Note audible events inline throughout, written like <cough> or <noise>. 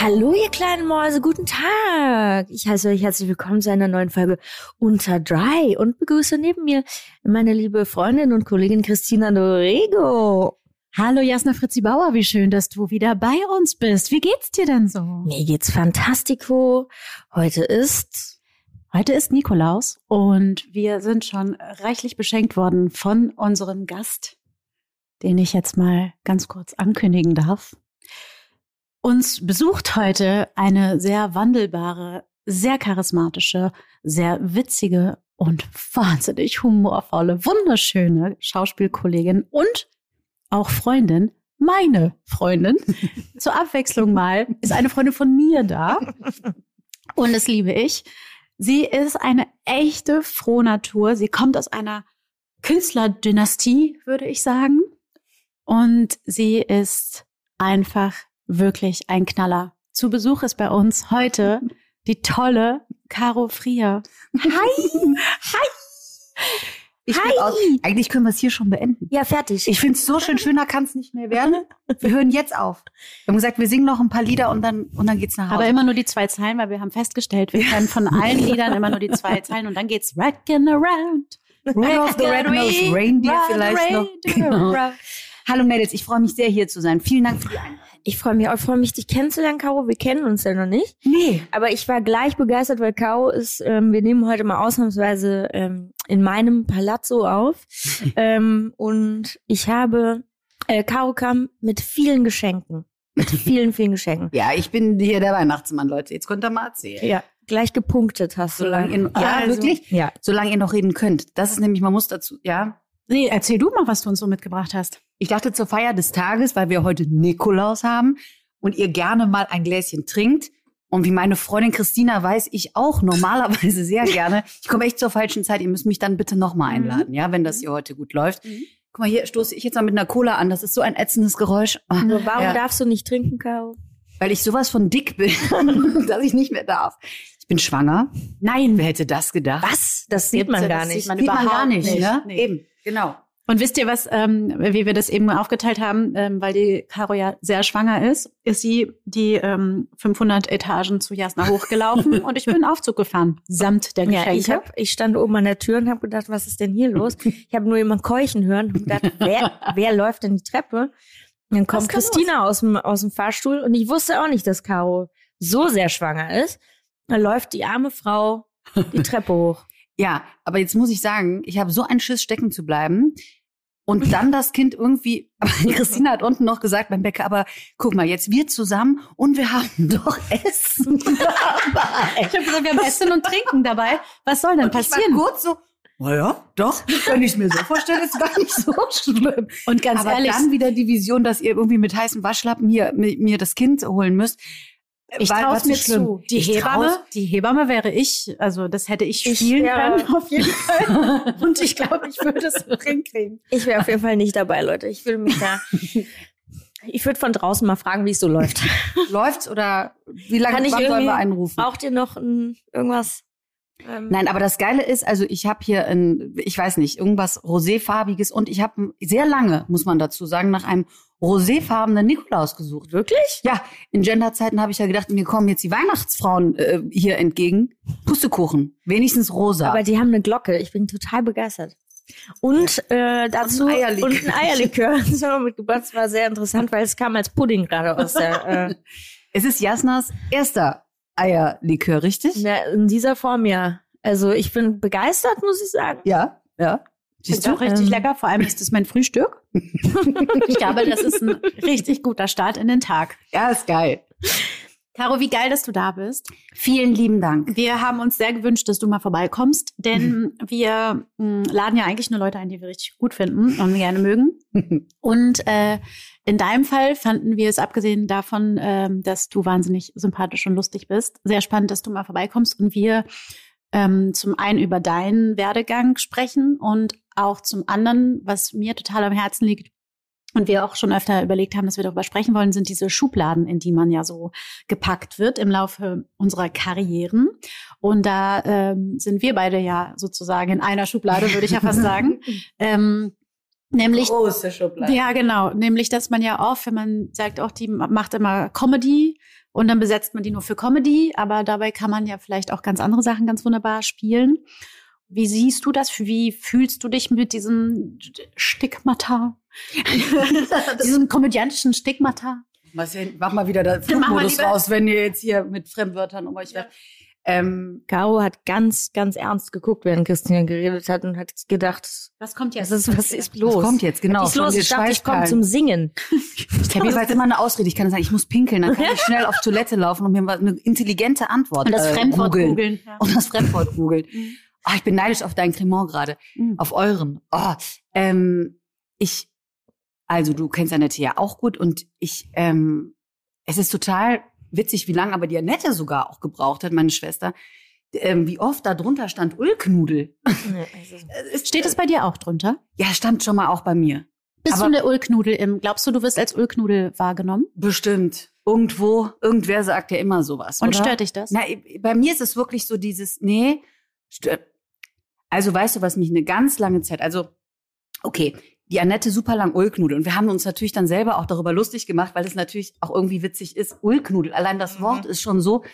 Hallo, ihr kleinen Mäuse, guten Tag. Ich heiße euch herzlich willkommen zu einer neuen Folge Unter Dry und begrüße neben mir meine liebe Freundin und Kollegin Christina Dorego. Hallo Jasna Fritzi Bauer, wie schön, dass du wieder bei uns bist. Wie geht's dir denn so? Mir geht's fantastico. Heute ist Heute ist Nikolaus und wir sind schon reichlich beschenkt worden von unserem Gast, den ich jetzt mal ganz kurz ankündigen darf. Uns besucht heute eine sehr wandelbare, sehr charismatische, sehr witzige und wahnsinnig humorvolle, wunderschöne Schauspielkollegin und auch Freundin, meine Freundin. <laughs> Zur Abwechslung mal ist eine Freundin von mir da. <laughs> Und das liebe ich. Sie ist eine echte Frohnatur. Sie kommt aus einer Künstlerdynastie, würde ich sagen. Und sie ist einfach wirklich ein Knaller. Zu Besuch ist bei uns heute die tolle Caro Frier. Hi! Hi! Ich Hi! find Auch, eigentlich können wir es hier schon beenden. Ja, fertig. Ich finde es so schön, schöner kann es nicht mehr werden. Wir hören jetzt auf. Wir haben gesagt, wir singen noch ein paar Lieder und dann, und dann geht's nach Hause. Aber immer nur die zwei Zeilen, weil wir haben festgestellt, wir können von allen Liedern immer nur die zwei Zeilen und dann geht's Rockin' Around. Rudolph the Red-Nosed Reindeer vielleicht noch. Genau. Hallo Mädels, ich freue mich sehr, hier zu sein. Vielen Dank für die Einladung. Ich freue mich auch, ich freue mich, dich kennenzulernen, Caro. Wir kennen uns ja noch nicht. Nee. Aber ich war gleich begeistert, weil Caro ist, ähm, wir nehmen heute mal ausnahmsweise ähm, in meinem Palazzo auf. <laughs> ähm, und ich habe, äh, Caro kam mit vielen Geschenken. Mit <laughs> vielen, vielen Geschenken. Ja, ich bin hier der Weihnachtsmann, Leute. Jetzt könnt ihr mal erzählen. Ja, gleich gepunktet hast du. Solange ihr, ja, also- wirklich? Ja. Solange ihr noch reden könnt. Das ist nämlich, man muss dazu, ja. Nee, erzähl du mal, was du uns so mitgebracht hast. Ich dachte zur Feier des Tages, weil wir heute Nikolaus haben und ihr gerne mal ein Gläschen trinkt. Und wie meine Freundin Christina weiß, ich auch normalerweise sehr <laughs> gerne. Ich komme echt zur falschen Zeit. Ihr müsst mich dann bitte nochmal einladen, ja, wenn das hier heute gut läuft. Guck mal, hier stoße ich jetzt mal mit einer Cola an. Das ist so ein ätzendes Geräusch. Ah, Also warum ja, darfst du nicht trinken, Caro? weil ich sowas von dick bin, <laughs> dass ich nicht mehr darf. Ich bin schwanger. Nein, wer hätte das gedacht? Was? Das sieht man Das gar sieht nicht. man Sieht man gar nicht, nicht. ne? Nee. Eben, genau. Und wisst ihr was, ähm, wie wir das eben aufgeteilt haben, ähm, weil die Caro ja sehr schwanger ist, ist sie die ähm, 500 Etagen zu Jasna <laughs> hochgelaufen und ich bin Aufzug gefahren, samt der Ja, Geschenke. ich, hab, ich stand oben an der Tür und habe gedacht, was ist denn hier los? Ich habe nur jemand keuchen hören und gedacht, <laughs> wer, wer läuft denn die Treppe? Und dann kommt Christina aus dem, aus dem Fahrstuhl und ich wusste auch nicht, dass Caro so sehr schwanger ist. Dann läuft die arme Frau die <laughs> Treppe hoch. Ja, aber jetzt muss ich sagen, ich habe so einen Schiss, stecken zu bleiben. Und dann das Kind irgendwie, <laughs> aber Christina hat unten noch gesagt beim Bäcker, aber guck mal, jetzt wir zusammen und wir haben <laughs> doch Essen dabei. <laughs> Ich habe gesagt, wir haben Essen und Trinken dabei. Was soll denn Ich war passieren? kurz so, naja, doch, wenn ich es mir so vorstelle, ist gar nicht so schlimm. Und ganz aber ehrlich, dann wieder die Vision, dass ihr irgendwie mit heißen Waschlappen hier mi- mir das Kind holen müsst. Ich traue es mir schlimm. zu. Die Ich Hebamme, die Hebamme wäre ich. Also das hätte ich Ich spielen wäre- können auf jeden Fall. Und ich glaube, ich würde es <laughs> hinkriegen. Ich wäre auf jeden Fall nicht dabei, Leute. Ich würde mich da. <laughs> Ich würde von draußen mal fragen, wie es so läuft. Läuft's oder wie lange Kann ich sollen wir einrufen? Braucht ihr noch ein, irgendwas? Ähm, Nein, aber das Geile ist, also ich habe hier ein, ich weiß nicht, irgendwas roséfarbiges und ich habe sehr lange, muss man dazu sagen, nach einem roséfarbenen Nikolaus gesucht. Wirklich? Ja, in Genderzeiten habe ich ja gedacht, mir kommen jetzt die Weihnachtsfrauen äh, hier entgegen. Pustekuchen, wenigstens rosa. Aber die haben eine Glocke. Ich bin total begeistert. Und äh, dazu Und ein Eierlikör. und ein Eierlikör. <laughs> Das haben wir mitgebracht. Das war sehr interessant, weil es kam als Pudding gerade aus der. Äh, es ist Jasnas erster Eierlikör, richtig? in, der in dieser Form ja. Also ich bin begeistert, muss ich sagen. Ja, ja. Siehst du? auch richtig Ähm. lecker. Vor allem ist es mein Frühstück. <laughs> ich glaube, das ist ein richtig guter Start in den Tag. Ja, ist geil. Caro, wie geil, dass du da bist. Vielen lieben Dank. Wir haben uns sehr gewünscht, dass du mal vorbeikommst, denn <laughs> wir mh, laden ja eigentlich nur Leute ein, die wir richtig gut finden und gerne mögen. <laughs> Und äh, in deinem Fall fanden wir es, abgesehen davon, ähm, dass du wahnsinnig sympathisch und lustig bist, sehr spannend, dass du mal vorbeikommst und wir ähm, zum einen über deinen Werdegang sprechen und auch zum anderen, was mir total am Herzen liegt und wir auch schon öfter überlegt haben, dass wir darüber sprechen wollen, sind diese Schubladen, in die man ja so gepackt wird im Laufe unserer Karrieren. Und da ähm, sind wir beide ja sozusagen in einer Schublade, würde ich ja fast <laughs> sagen. Nämlich Große Schublade. ja, genau. Nämlich, dass man ja oft, wenn man sagt, auch die macht immer Comedy und dann besetzt man die nur für Comedy, aber dabei kann man ja vielleicht auch ganz andere Sachen ganz wunderbar spielen. Wie siehst du das? Wie fühlst du dich mit diesem Stigmata? <laughs> diesem komödiantischen Stigmata? Mach mal wieder mal Flugmodus raus, wenn ihr jetzt hier mit Fremdwörtern um euch werft. Ähm, Caro hat ganz, ganz ernst geguckt, während Christian geredet hat und hat gedacht, Was kommt was ist, was ist los? was kommt jetzt? Genau. Was ist los? Ich dachte, ich komme zum Singen. Ich habe jeweils immer eine Ausrede. Ich kann sagen, ich muss pinkeln, dann kann ich schnell auf Toilette laufen und mir mal eine intelligente Antwort Und das äh, Fremdwort googeln. googeln. Ja. Und das Fremdwort googeln. Ah, ich bin neidisch auf dein Cremant gerade. Mhm. Auf euren. Oh, ähm, ich, also du kennst Annette ja auch gut und ich, ähm, es ist total witzig, wie lange aber die Annette sogar auch gebraucht hat, meine Schwester, ähm, wie oft da drunter stand Ulknudel. <laughs> Steht es bei dir auch drunter? Ja, stand schon mal auch bei mir. Bist Aber- du eine Ulknudel im, glaubst du, du wirst als Ulknudel wahrgenommen? Bestimmt. Irgendwo, irgendwer sagt ja immer sowas. Und oder? stört dich das? Na, bei mir ist es wirklich so dieses, nee, stört. Also weißt du, was mich eine ganz lange Zeit, also, okay, die Annette super lang Ulknudel. Und wir haben uns natürlich dann selber auch darüber lustig gemacht, weil es natürlich auch irgendwie witzig ist. Ulknudel, allein das Mhm. Wort ist schon so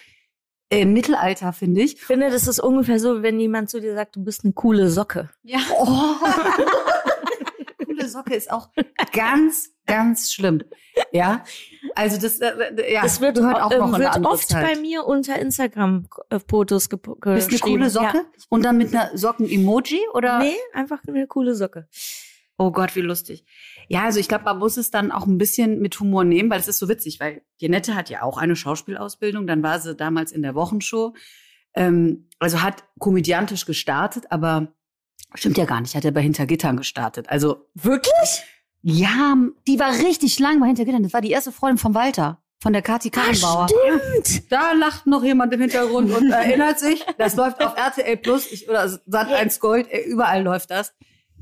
äh, im Mittelalter, finde ich. Ich finde, das ist ungefähr so, wenn jemand zu dir sagt, du bist eine coole Socke. Ja. <laughs> Oh. Coole Socke ist auch ganz, ganz schlimm. Ja, also das, äh, ja, das wird, auch noch eine wird oft Zeit. bei mir unter Instagram-Fotos Bist gep- du eine geschrieben. coole Socke? Ja. Und dann mit einer Socken-Emoji oder? Nee, einfach eine coole Socke. Oh Gott, wie lustig. Ja, also ich glaube, man muss es dann auch ein bisschen mit Humor nehmen, weil es ist so witzig, weil Janette hat ja auch eine Schauspielausbildung, dann war sie damals in der Wochenshow. Ähm, also hat komödiantisch gestartet, aber stimmt ja gar nicht, hat er bei Hintergittern gestartet. Also Wirklich? ja, die war richtig lang bei Hintergittern. Das war die erste Freundin von Walter, von der Kathi Karrenbauer. stimmt. Da lacht noch jemand im Hintergrund und <laughs> erinnert sich. Das läuft auf RTL Plus ich, oder Sat 1 Gold, überall läuft das.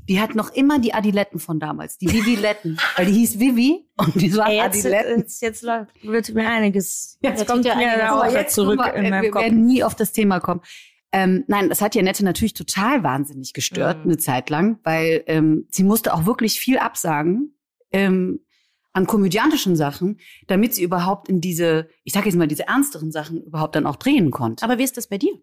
Die hat noch immer die Adiletten von damals, die Vivi-Letten. Weil die hieß Vivi und die waren Ey, jetzt, Adiletten. jetzt, jetzt läuft- wird mir einiges. Jetzt Jetzt kommt dir einiges. jetzt zurück mal, in meinem wir Kopf. werden nie auf das Thema kommen. Ähm, nein, das hat Janette natürlich total wahnsinnig gestört, Mhm. eine Zeit lang, weil ähm, sie musste auch wirklich viel absagen ähm, an komödiantischen Sachen, damit sie überhaupt in diese, ich sage jetzt mal, diese ernsteren Sachen überhaupt dann auch drehen konnte. Aber wie ist das bei dir?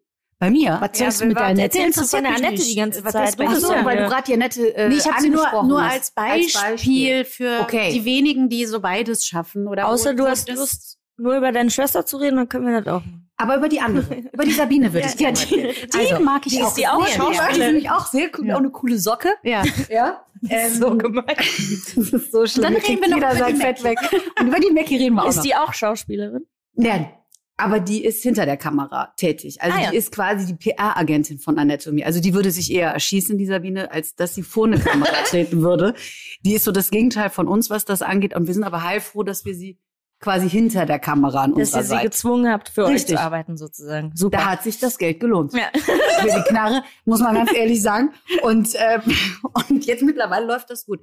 Bei mir. Was Ja, sollst du mit warte, deiner erzählst du von der Annette nicht. die ganze Was Zeit? ist Ach so, Ja, weil ja. du gerade Janette äh, Nee, ich habe sie nur, nur hast. als Beispiel, für Okay. die wenigen, die so beides schaffen. Oder Außer du hast Lust, nur über deine Schwester zu reden, dann können wir das auch machen. Aber über die andere, <laughs> über die Sabine würde ich Ja, gerne die, reden. die Also, mag ich die auch. ist die auch sehr Schauspielerin. gerne. Die ist nämlich auch sehr cool, Ja. auch eine coole Socke. Ja. Ja. <laughs> Ähm, so gemein. <laughs> Das ist so schlimm. Dann reden wir noch über sein die Fett weg. Und über die Mackie reden wir auch Ist noch. die auch Schauspielerin? Nein, aber die ist hinter der Kamera tätig. Also Ah, ja. die ist quasi die PR-Agentin von mir. Also die würde sich eher erschießen, die Sabine, als dass sie vor eine Kamera <laughs> treten würde. Die ist so das Gegenteil von uns, was das angeht. Und wir sind aber heilfroh, dass wir sie quasi hinter der Kamera an Dass unserer ihr sie gezwungen habt, für euch Richtig. zu arbeiten, sozusagen. Super. Da hat sich das Geld gelohnt. ja. Für die Knarre, muss man ganz <laughs> ehrlich sagen. Und, ähm, und jetzt mittlerweile läuft das gut.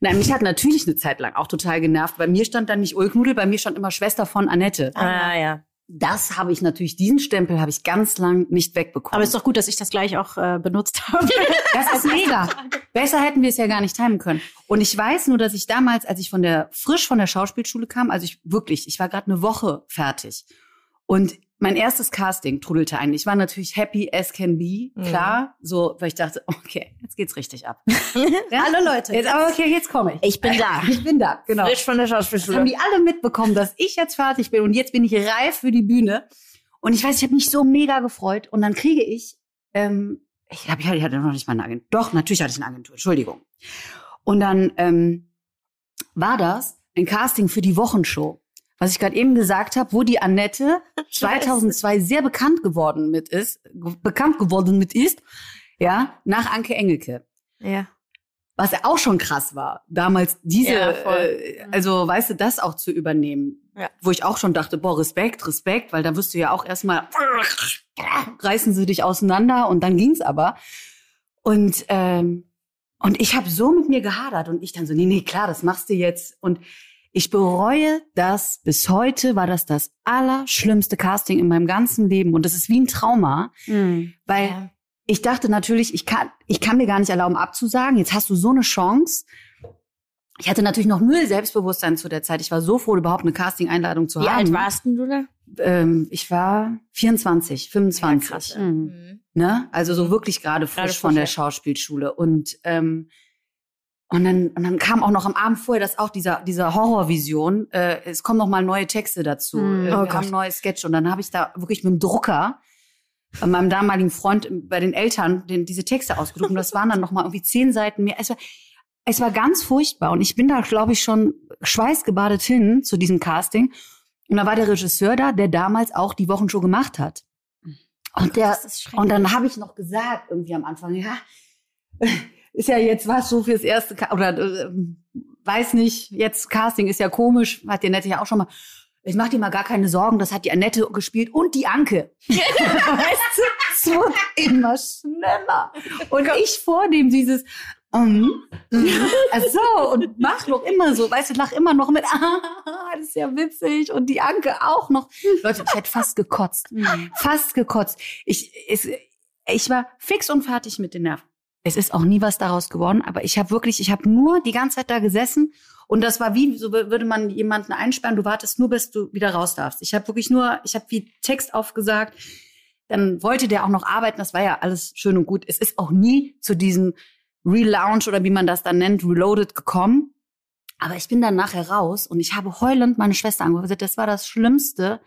Nein, mich hat natürlich eine Zeit lang auch total genervt. Bei mir stand dann nicht Ulknudel, bei mir stand immer Schwester von Annette. Ah, ja. Das habe ich natürlich, diesen Stempel habe ich ganz lang nicht wegbekommen. Aber ist doch gut, dass ich das gleich auch äh, benutzt habe. <laughs> das ist mega. Besser hätten wir es ja gar nicht timen können. Und ich weiß nur, dass ich damals, als ich von der, frisch von der Schauspielschule kam, also ich wirklich, ich war gerade eine Woche fertig. Und mein erstes Casting trudelte ein. Ich war natürlich happy as can be, Mhm. klar. So, weil ich dachte, okay, jetzt geht's richtig ab. <laughs> Ja? Hallo Leute. Jetzt, aber okay, jetzt komme ich. Ich bin da. <laughs> Ich bin da, genau. Frisch von der Das haben Schauspielschule. die alle mitbekommen, dass ich jetzt fertig bin und jetzt bin ich reif für die Bühne. Und ich weiß, ich habe mich so mega gefreut. Und dann kriege ich ähm, ich, hab, ich hatte noch nicht mal eine Agentur. Doch, natürlich hatte ich eine Agentur, Entschuldigung. Und dann ähm, war das ein Casting für die Wochenshow, was ich gerade eben gesagt habe, wo die Annette <laughs> 2002 sehr bekannt geworden mit ist, bekannt geworden mit ist, ja, nach Anke Engelke. Ja. Was auch schon krass war, damals diese, Ja, äh, also weißt du, das auch zu übernehmen. Ja. Wo ich auch schon dachte, boah, Respekt, Respekt, weil da wirst du ja auch erstmal, reißen sie dich auseinander und dann ging's aber. Und, ähm, und ich habe so mit mir gehadert und ich dann so, nee, nee, klar, das machst du jetzt. Und ich bereue das bis heute, war das das allerschlimmste Casting in meinem ganzen Leben. Und das ist wie ein Trauma, Mhm. weil Ja. ich dachte natürlich, ich kann, ich kann mir gar nicht erlauben abzusagen. Jetzt hast du so eine Chance. Ich hatte natürlich noch null Selbstbewusstsein zu der Zeit. Ich war so froh, überhaupt eine Casting-Einladung zu Wie haben. alt warst denn du da? Ähm, ich war 24, 25. Ja, krass. Mhm. Ne? Also so wirklich gerade frisch Gerade von frisch, der. Schauspielschule. Und, ähm, und, dann, und dann kam auch noch am Abend vorher das auch dieser, dieser Horrorvision. Äh, es kommen noch mal neue Texte dazu. Äh, Oh haben neue Sketche. Und dann habe ich da wirklich mit dem Drucker bei meinem damaligen Freund bei den Eltern den, diese Texte ausgedruckt. Und das waren dann noch mal irgendwie zehn Seiten mehr. Es war, es war ganz furchtbar. Und ich bin da, glaube ich, schon schweißgebadet hin zu diesem Casting. Und da war der Regisseur da, der damals auch die Wochenshow gemacht hat. Und der, Das ist schrecklich. und dann habe ich noch gesagt, irgendwie am Anfang, ja, ist ja jetzt was so fürs erste, oder äh, weiß nicht, jetzt Casting ist ja komisch, hat die Annette ja auch schon mal. Ich mach dir mal gar keine Sorgen, das hat die Annette gespielt und die Anke. <laughs> weißt du, es wird immer schneller. Und ich vor dem dieses, ähm, mhm, ach so, und mach noch immer so, weißt du, lach immer noch mit, <laughs> ah, das ist ja witzig und die Anke auch noch. Leute, ich hätte fast gekotzt. Mhm. Fast gekotzt. Ich, es, ich war fix und fertig mit den Nerven. Es ist auch nie was daraus geworden, aber ich habe wirklich, ich habe nur die ganze Zeit da gesessen und das war wie, so würde man jemanden einsperren, du wartest nur, bis du wieder raus darfst. Ich habe wirklich nur, ich habe wie Text aufgesagt, dann wollte der auch noch arbeiten, das war ja alles schön und gut. Es ist auch nie zu diesem Relaunch oder wie man das dann nennt, Reloaded gekommen. Aber ich bin dann nachher raus und ich habe heulend meine Schwester angerufen das war das Schlimmste.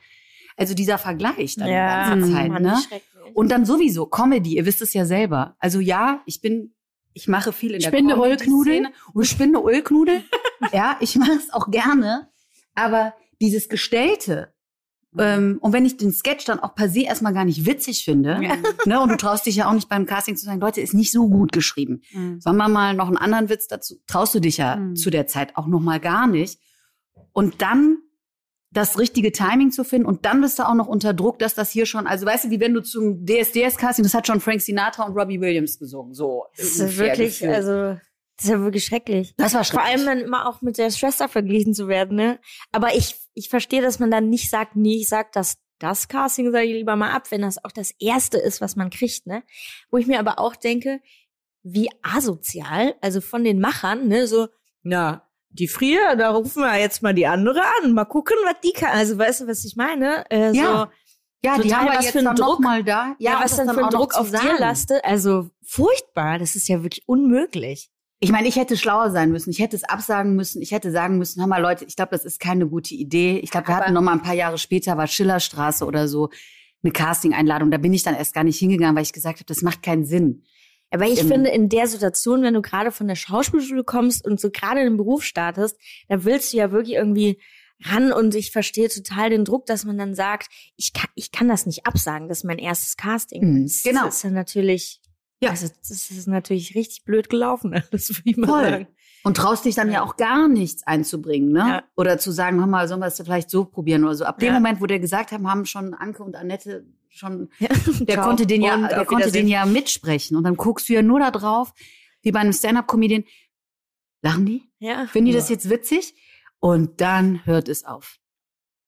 Also dieser Vergleich dann die ganze Zeit, Mann, ne? Und dann sowieso Comedy, ihr wisst es ja selber. Also ja, ich bin, ich mache viel in der? Comedy-Szene. Und spinne Ulknudel. ja, ich mache es auch gerne. Aber dieses Gestellte, ähm, und wenn ich den Sketch dann auch per se erstmal gar nicht witzig finde, <laughs> ne, und du traust dich ja auch nicht beim Casting zu sagen, Leute, ist nicht so gut geschrieben. Mhm. Sollen wir mal noch einen anderen Witz dazu? Traust du dich ja Mhm. zu der Zeit auch noch mal gar nicht. Und dann das richtige Timing zu finden und dann bist du auch noch unter Druck, dass das hier schon, also weißt du, wie wenn du zum DSDS-Casting, das hat schon Frank Sinatra und Robbie Williams gesungen, so. Das ist wirklich, gefühlt. also, das ist ja wirklich schrecklich. das war Vor schrecklich. allem dann immer auch mit der Schwester verglichen zu werden, ne? Aber ich, ich verstehe, dass man dann nicht sagt, nee, ich sag das, das Casting sage ich lieber mal ab, wenn das auch das erste ist, was man kriegt, ne? Wo ich mir aber auch denke, wie asozial, also von den Machern, ne, so, na, die Frier, da rufen wir jetzt mal die andere an, mal gucken, was die kann. Also weißt du, was ich meine? Äh, Ja. ja, die haben wir was für einen dann Druck. mal da. Ja, und was das dann für auch ein noch Druck auf dir lastet, also furchtbar, das ist ja wirklich unmöglich. Ich meine, ich hätte schlauer sein müssen. Ich hätte es absagen müssen. Ich hätte sagen müssen, hör mal Leute, ich glaube, das ist keine gute Idee. Ich glaube, wir hatten noch mal ein paar Jahre später, war Schillerstraße oder so, eine Casting-Einladung. Da bin ich dann erst gar nicht hingegangen, weil ich gesagt habe, das macht keinen Sinn. Aber ich Im- finde, in der Situation, wenn du gerade von der Schauspielschule kommst und so gerade in den Beruf startest, da willst du ja wirklich irgendwie ran und ich verstehe total den Druck, dass man dann sagt, ich kann, ich kann das nicht absagen, das ist mein erstes Casting. Mhm, Das genau. ist ja natürlich, Ja. also das ist natürlich richtig blöd gelaufen, <laughs> das würde ich mal Voll. sagen. Und traust dich dann ja auch gar nichts einzubringen, ne? Ja. Oder zu sagen, hör mal, sollen wir es vielleicht so probieren oder so. Ab dem Ja. Moment, wo der gesagt haben, haben schon Anke und Annette schon, Ja. <laughs> der Ciao. konnte den ja, Und der konnte den ja mitsprechen. Und dann guckst du ja nur da drauf, wie bei einem Stand-Up-Comedian. Lachen die? Ja. Finden die das jetzt witzig? Und dann hört es auf.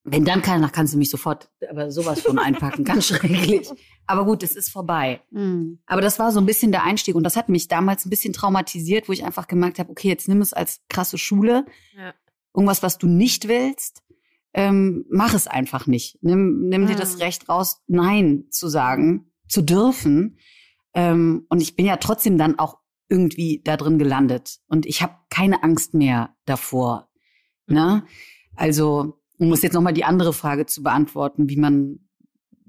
Wenn dann keiner, kannst du mich sofort, aber sowas von einpacken, <laughs> ganz schrecklich. Aber gut, es ist vorbei. Mhm. Aber das war so ein bisschen der Einstieg und das hat mich damals ein bisschen traumatisiert, wo ich einfach gemerkt habe, okay, jetzt nimm es als krasse Schule. Ja. Irgendwas, was du nicht willst, ähm, mach es einfach nicht. Nimm, nimm dir das Mhm. Recht raus, Nein zu sagen, zu dürfen. Ähm, und ich bin ja trotzdem dann auch irgendwie da drin gelandet. Und ich habe keine Angst mehr davor. Ne? Also, um es jetzt nochmal die andere Frage zu beantworten, wie man,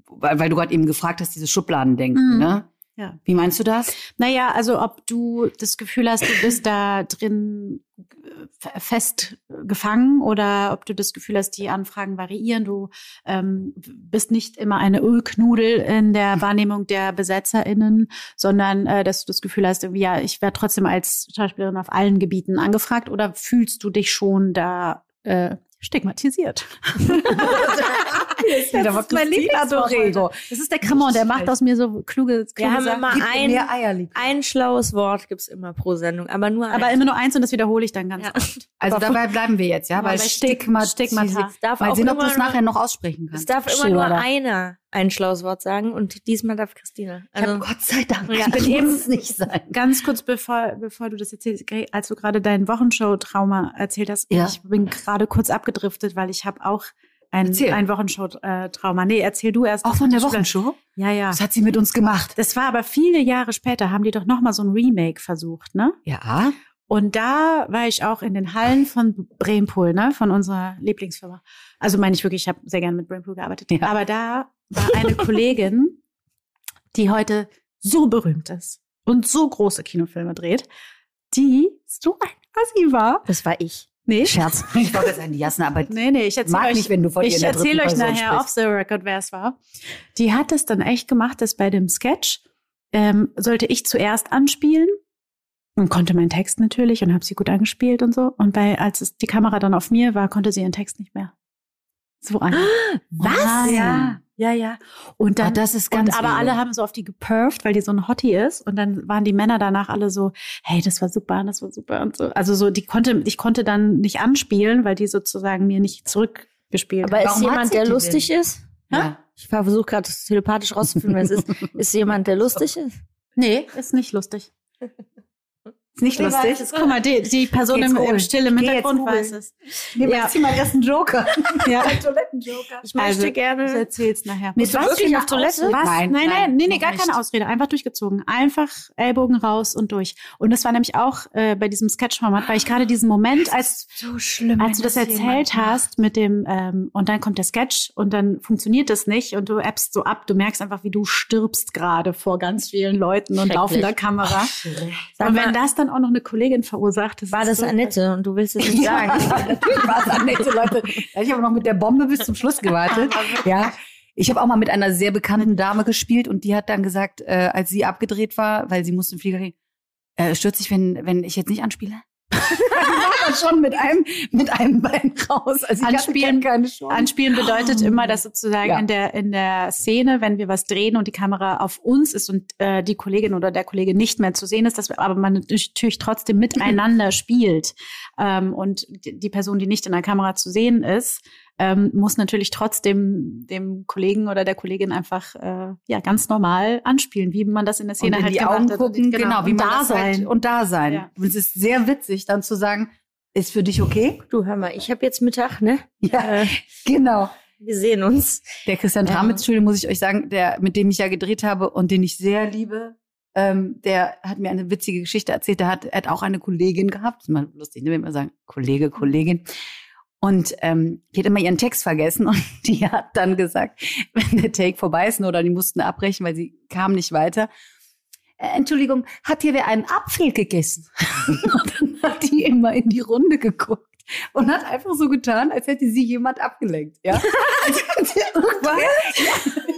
weil, weil du gerade eben gefragt hast, diese Schubladendenken, Mhm. ne? Ja. Wie meinst du das? Naja, also ob du das Gefühl hast, du bist da drin äh, fest gefangen oder ob du das Gefühl hast, die Anfragen variieren. Du ähm, bist nicht immer eine Ölknudel in der Wahrnehmung der BesetzerInnen, sondern äh, dass du das Gefühl hast, irgendwie, ja, ich werde trotzdem als Schauspielerin auf allen Gebieten angefragt oder fühlst du dich schon da äh, stigmatisiert? <laughs> Das ist mein Lieblingswort. Das ist der Cremant, der macht aus mir so kluge, kluge Wir haben Sachen. immer Gib mir ein, ein schlaues Wort gibt's immer pro Sendung, aber nur Aber ein. immer nur eins und das wiederhole ich dann ganz Ja. oft. <laughs> Also Aber dabei bleiben wir jetzt, ja, Aber weil Stigma, Stigmata. Es darf Mal auch sehen, ob du es nachher noch aussprechen Es kannst. darf immer nur Schilder. einer ein schlaues Wort sagen und diesmal darf Christina. Also, Gott sei Dank. Ja. Ich bin eben es nicht sein. Ganz kurz bevor, bevor du das erzählst, als du gerade dein Wochenshow-Trauma erzählt hast, Ja. ich bin gerade kurz abgedriftet, weil ich habe auch ein, Erzähl. ein Wochenshow-Trauma. Nee, erzähl du erst. Auch von der. Wochenshow? Ja, ja. Was hat sie mit uns gemacht? Das war aber viele Jahre später, haben die doch noch mal so ein Remake versucht, ne? Ja. Und da war ich auch in den Hallen von Brainpool, ne, von unserer Lieblingsfirma. Also meine ich wirklich, ich habe sehr gerne mit Brainpool gearbeitet. Ja. Aber da war eine Kollegin, <laughs> die heute so berühmt ist und so große Kinofilme dreht, die so ein Assi war. das war ich. Nee, Scherz. <laughs> Ich wollte sagen, die Jasna, aber nee, nee, ich erzähle mag euch, nicht, wenn du von ich erzähle euch Person nachher sprichst. off the record, wer es war. Die hat es dann echt gemacht, dass bei dem Sketch ähm, sollte ich zuerst anspielen und konnte meinen Text natürlich und habe sie gut angespielt und so. Und bei, als es die Kamera dann auf mir war, konnte sie ihren Text nicht mehr. So an. <gasps> Was? Ja, ja, ja. Und dann, Ah, das ist ganz und, aber alle haben so auf die geperft, weil die so ein Hottie ist. Und dann waren die Männer danach alle so, hey, das war super, das war super und so. Also so, die konnte, ich konnte dann nicht anspielen, weil die sozusagen mir nicht zurückgespielt Aber haben. ist Warum hat jemand, der lustig denn? ist? Ja. Ich versuche gerade das telepathisch rauszufinden, wer es ist. <laughs> Ist jemand, der lustig ist? Nee, ist nicht lustig. Ist nicht lustig. Guck mal, die, die Person im, im googeln. Still im Geh jetzt Hintergrund weiß es. Nee, Ja. zieh mal erst einen Joker. <laughs> Ja. <laughs> Toilettenjoker. Ich möchte Also, Ich gerne. erzähl's nachher. Bist du Was wirklich auf Toilette? Was? Nein, Nein, nein, nein, nee, nee, gar nicht. keine Ausrede. Einfach durchgezogen. Einfach Ellbogen raus und durch. Und das war nämlich auch äh, bei diesem Sketchformat, weil ich gerade diesen Moment, als, So schlimm. als du das erzählt hast mit dem, ähm, und dann kommt der Sketch und dann funktioniert das nicht und du appst so ab. Du merkst einfach, wie du stirbst gerade vor ganz vielen Leuten und laufender Kamera. Und wenn das dann auch noch eine Kollegin verursacht, war ist das so- Annette und du willst es nicht <laughs> sagen? <laughs> Natürlich war es Annette, Leute. Da ich aber noch mit der Bombe bis zum Schluss gewartet. Ja. Ich habe auch mal mit einer sehr bekannten Dame gespielt und die hat dann gesagt, äh, als sie abgedreht war, weil sie musste einen Flieger kriegen, äh, stört sich, wenn, wenn ich jetzt nicht anspiele? War schon mit einem, mit einem Bein raus. Also Anspielen-. Anspielen bedeutet immer, dass sozusagen Ja. in der in der Szene, wenn wir was drehen und die Kamera auf uns ist und äh, die Kollegin oder der Kollege nicht mehr zu sehen ist, dass wir, aber man natürlich trotzdem miteinander spielt ähm, und die die Person, die nicht in der Kamera zu sehen ist, ähm, muss natürlich trotzdem dem Kollegen oder der Kollegin einfach äh, ja ganz normal anspielen, wie man das in der und Szene in halt die Augen gucken, genau, wie und man da das halt, sein. und da sein. Ja. Und es ist sehr witzig, dann zu sagen, ist für dich okay? Du, hör mal, ich habe jetzt Mittag, ne? Ja, Äh, <laughs> genau. wir sehen uns. Der Christian Ja. Tramitz, Entschuldigung, muss ich euch sagen, der, mit dem ich ja gedreht habe und den ich sehr liebe, ähm, der hat mir eine witzige Geschichte erzählt. Der hat, er hat auch eine Kollegin gehabt. Das ist mal lustig, ne, wenn wir sagen, Kollege, Kollegin. Und ähm, die hat immer ihren Text vergessen <laughs> und die hat dann gesagt, wenn der Take vorbei ist oder die mussten abbrechen, weil sie kam nicht weiter. Äh, Entschuldigung, hat hier wer einen Apfel gegessen? <laughs> und dann hat die immer in die Runde geguckt und hat einfach so getan, als hätte sie jemand abgelenkt. Ja? Als hätte irgendwer- Ja,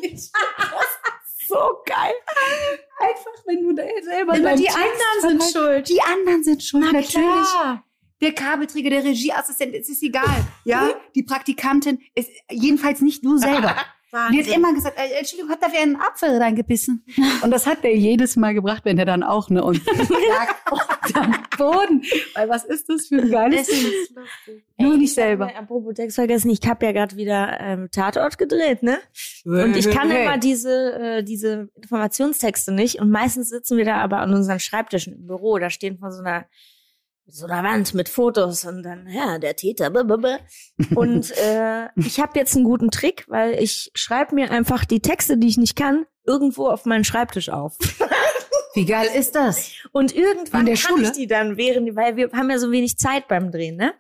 ich find das so geil. Einfach, wenn du da selber Immer die anderen sind schuld. Die anderen sind schuld, Na natürlich. klar. Der Kabelträger, der Regieassistent, es ist egal. <laughs> Ja, die Praktikantin, ist jedenfalls nicht du selber. <laughs> Die hat Wahnsinn. immer gesagt, äh, Entschuldigung, hat da wer einen Apfel reingebissen? Und das hat der jedes Mal gebracht, wenn er dann auch, ne, und <laughs> lag unterm Boden. Weil was ist das für ein geiles? Nur nicht selber. Äh, Apropos Text vergessen, ich habe ja gerade wieder ähm, Tatort gedreht, ne? Und ich kann Hey. immer diese, äh, diese Informationstexte nicht. Und meistens sitzen wir da aber an unseren Schreibtischen im Büro. Da stehen vor so einer, so einer Wand mit Fotos und dann, ja, der Täter. blablabla. Und <laughs> äh, ich habe jetzt einen guten Trick, weil ich schreibe mir einfach die Texte, die ich nicht kann, irgendwo auf meinen Schreibtisch auf. <laughs> Wie geil ist das? Und irgendwann kann Schule? ich die dann während, weil wir haben ja so wenig Zeit beim Drehen, ne?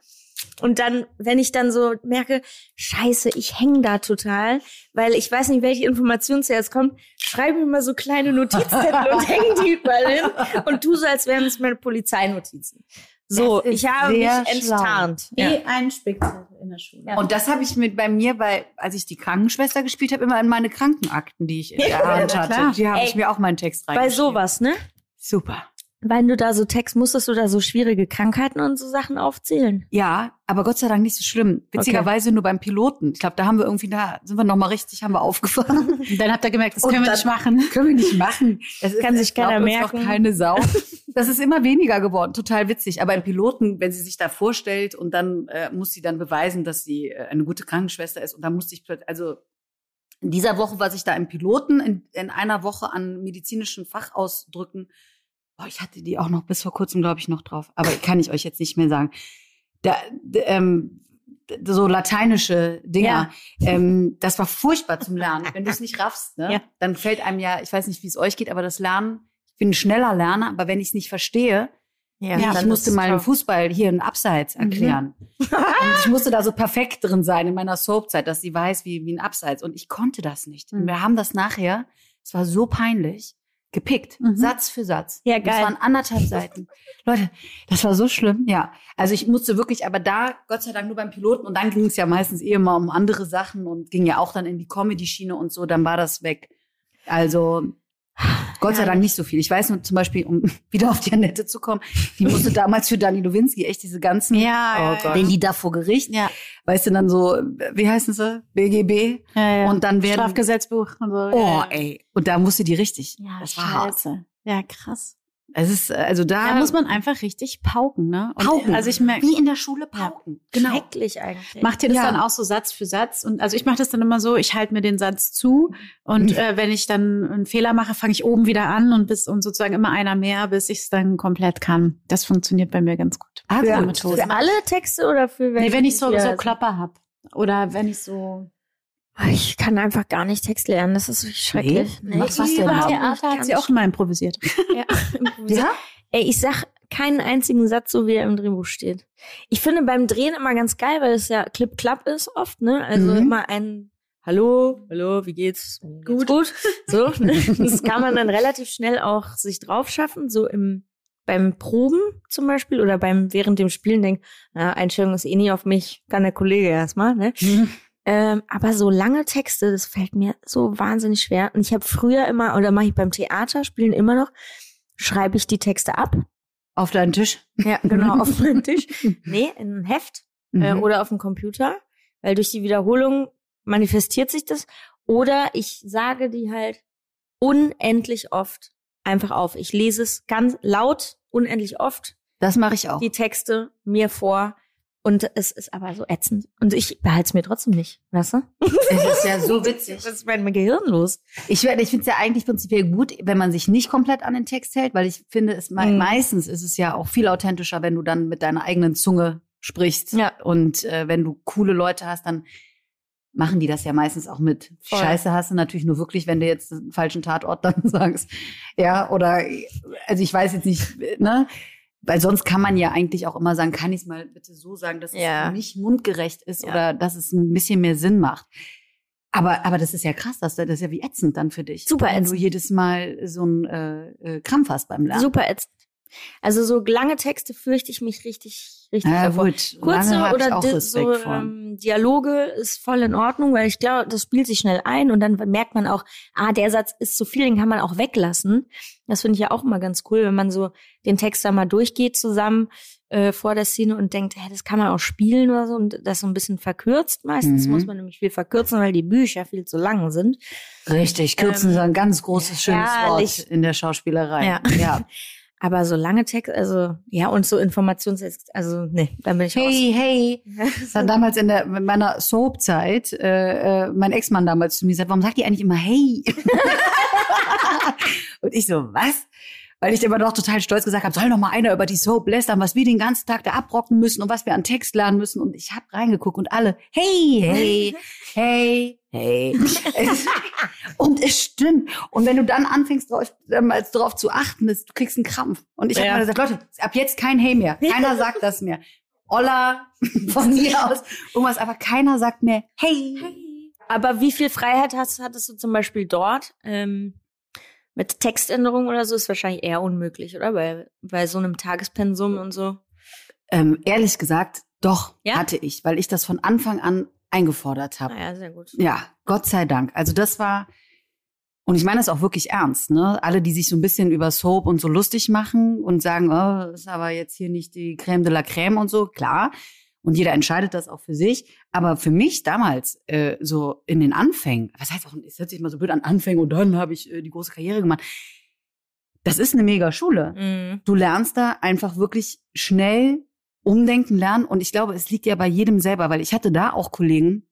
Und dann, wenn ich dann so merke, scheiße, ich hänge da total, weil ich weiß nicht, welche Information zuerst kommt, schreibe mir mal so kleine Notizzettel und hänge die überall hin und tu so, als wären es meine Polizeinotizen. So, ich habe mich schlau. enttarnt. Wie Ja. ein Spickzettel in der Schule. Und das habe ich mit bei mir, bei, als ich die Krankenschwester gespielt habe, immer in meine Krankenakten, die ich in der Ja, <laughs> Hand hatte. Die habe ich mir auch meinen Text Bei reingeschrieben. sowas, ne? Super. Weil du da so Text, musstest du da so schwierige Krankheiten und so Sachen aufzählen? Ja, aber Gott sei Dank nicht so schlimm. Witzigerweise nur beim Piloten. Ich glaube, da haben wir irgendwie, da sind wir nochmal richtig, haben wir aufgefahren. <laughs> Und dann habt ihr gemerkt, das können wir nicht machen. Können wir nicht machen. Es Kann sich keiner glaubt uns merken. Doch keine Sau. <laughs> Das ist immer weniger geworden. Total witzig. Aber im Piloten, wenn sie sich da vorstellt und dann äh, muss sie dann beweisen, dass sie äh, eine gute Krankenschwester ist. Und dann musste ich plötzlich, also in dieser Woche war ich da im Piloten, in, in einer Woche an medizinischen Fachausdrücken. Boah, ich hatte die auch noch bis vor kurzem, glaube ich, noch drauf. Aber kann ich euch jetzt nicht mehr sagen. Da, ähm, so lateinische Dinger. Ähm, das war furchtbar zum Lernen. Wenn du es nicht raffst, ne, Ja. dann fällt einem ja, ich weiß nicht, wie es euch geht, aber das Lernen, ich bin ein schneller Lerner, aber wenn ich es nicht verstehe, Ja, ich musste mal im. Fußball hier einen Abseits erklären. <laughs> und ich musste da so perfekt drin sein in meiner Soapzeit, dass sie weiß, wie, wie ein Abseits. Und ich konnte das nicht. Und Mhm. wir haben das nachher, es war so peinlich, gepickt, Mhm. Satz für Satz. Ja, Und Das geil. waren anderthalb Seiten. <laughs> Leute, das war so schlimm. Ja, also ich musste wirklich, aber da, Gott sei Dank nur beim Piloten. Und dann ging es ja meistens eh immer um andere Sachen und ging ja auch dann in die Comedy-Schiene und so, dann war das weg. Also Gott sei Dank nicht so viel. Ich weiß nur zum Beispiel, um <laughs> wieder auf die Annette zu kommen, die musste <laughs> damals für Dani Nowinski echt diese ganzen, Ja, Oh Gott. wenn die da vor Gericht, Ja. weißt du, dann so, wie heißen sie? BGB. ja, ja. Und dann werden, Strafgesetzbuch und so. oh ja, ey, und da musste die richtig. Ja, das war hart. scheiße. Ja, krass. Es ist, äh, also da, Da muss man einfach richtig pauken, ne? Und, pauken. Also ich merke, wie in der Schule pauken. Genau. Schrecklich eigentlich. Macht ihr das Ja. dann auch so Satz für Satz? Und also ich mache das dann immer so, ich halte mir den Satz zu und <laughs> äh, wenn ich dann einen Fehler mache, fange ich oben wieder an und bis und sozusagen immer einer mehr, bis ich es dann komplett kann. Das funktioniert bei mir ganz gut. Ah, für, für alle Texte oder für welche? Nee, wenn ich so, so Klopper hab oder wenn ich so? Ich kann einfach gar nicht Text lernen. Das ist wirklich schrecklich. Nee? Mach was denn? überhaupt Theater nicht. hat sie auch immer improvisiert. <laughs> Ja, improvisiert. Ja? Ey, ich sag keinen einzigen Satz, so wie er im Drehbuch steht. Ich finde beim Drehen immer ganz geil, weil es ja Clip-Clap ist oft, ne? Also Mhm. immer ein Hallo, hallo, wie geht's? Gut. gut. So, ne? <laughs> das kann man dann relativ schnell auch sich drauf schaffen, so im beim Proben zum Beispiel oder beim während dem Spielen denkt, na, Einstellung ist eh nie auf mich, kann der Kollege erstmal, ne? Ähm, aber so lange Texte, das fällt mir so wahnsinnig schwer. Und ich habe früher immer, oder mache ich beim Theater, spielen immer noch, schreibe ich die Texte ab. Auf deinen Tisch. Ja, genau, auf meinem <laughs> Tisch. Nee, in ein Heft äh, Mhm. oder auf dem Computer. Weil durch die Wiederholung manifestiert sich das. Oder ich sage die halt unendlich oft einfach auf. Ich lese es ganz laut, unendlich oft, Das mache ich auch. die Texte mir vor. Und es ist aber so ätzend. Und ich behalte es mir trotzdem nicht, weißt du? Es ist ja so witzig. Was ist meinem Gehirn los? Ich, ich finde es ja eigentlich prinzipiell gut, wenn man sich nicht komplett an den Text hält, weil ich finde, es me Mhm. meistens ist es ja auch viel authentischer, wenn du dann mit deiner eigenen Zunge sprichst. Ja. Und äh, wenn du coole Leute hast, dann machen die das ja meistens auch mit. Voll. Scheiße hast du natürlich nur wirklich, wenn du jetzt einen falschen Tatort dann <laughs> sagst. Ja, oder also ich weiß jetzt nicht, ne? Weil sonst kann man ja eigentlich auch immer sagen, kann ich es mal bitte so sagen, dass Ja. es mich mundgerecht ist Ja. oder dass es ein bisschen mehr Sinn macht. Aber, aber das ist ja krass, dass das ist ja wie ätzend dann für dich. Super Wenn du ätzend. jedes Mal so ein äh, äh, Krampf hast beim Lernen. Super ätzend. Also so lange Texte fürchte ich mich richtig, richtig Ja, davor. gut. Kurze Lange oder auch so ähm, Dialoge ist voll in Ordnung, weil ich glaube, das spielt sich schnell ein und dann merkt man auch, ah, der Satz ist zu viel, den kann man auch weglassen. Das finde ich ja auch immer ganz cool, wenn man so den Text da mal durchgeht zusammen äh, vor der Szene und denkt, hey, das kann man auch spielen oder so und das so ein bisschen verkürzt. Meistens Mhm. muss man nämlich viel verkürzen, weil die Bücher viel zu lang sind. Richtig, kürzen Ähm, ist ein ganz großes, schönes herrlich. Wort in der Schauspielerei. Ja. ja. <laughs> Aber so lange Texte, also ja, und so Informations, also nee, da bin ich Hey, hey. <laughs> raus. Das hat damals in, der, in meiner Soap-Zeit äh, äh, mein Ex-Mann damals zu mir gesagt, warum sagt die eigentlich immer hey? <laughs> Und ich so, was? Weil ich immer noch total stolz gesagt habe, soll noch mal einer über die Soap lästern, was wir den ganzen Tag da abrocken müssen und was wir an Text lernen müssen. Und ich habe reingeguckt und alle, hey, hey, hey, hey. <laughs> Und es stimmt. Und wenn du dann anfängst, drauf, ähm, als drauf zu achten, ist, du kriegst einen Krampf. Und ich habe Ja. mal gesagt, Leute, ab jetzt kein Hey mehr. Keiner sagt das mehr. Olla <laughs> von mir aus, irgendwas, aber keiner sagt mir, hey. Aber wie viel Freiheit hast, hattest du zum Beispiel dort? Ähm, mit Textänderungen oder so ist wahrscheinlich eher unmöglich, oder? Bei, bei so einem Tagespensum und so. Ähm, ehrlich gesagt, doch, Ja? hatte ich, weil ich das von Anfang an eingefordert habe. Naja, sehr gut. Ja, Gott sei Dank. Also das war, und ich meine das auch wirklich ernst, ne? Alle, die sich so ein bisschen über Soap und so lustig machen und sagen, oh, das ist aber jetzt hier nicht die Crème de la Crème und so, klar. Und jeder entscheidet das auch für sich. Aber für mich damals, äh, so in den Anfängen, was heißt auch, es hört sich immer so blöd an, Anfängen und dann habe ich äh, die große Karriere gemacht. Das ist eine mega Schule. Mhm. Du lernst da einfach wirklich schnell umdenken lernen. Und ich glaube, es liegt ja bei jedem selber, weil ich hatte da auch Kollegen,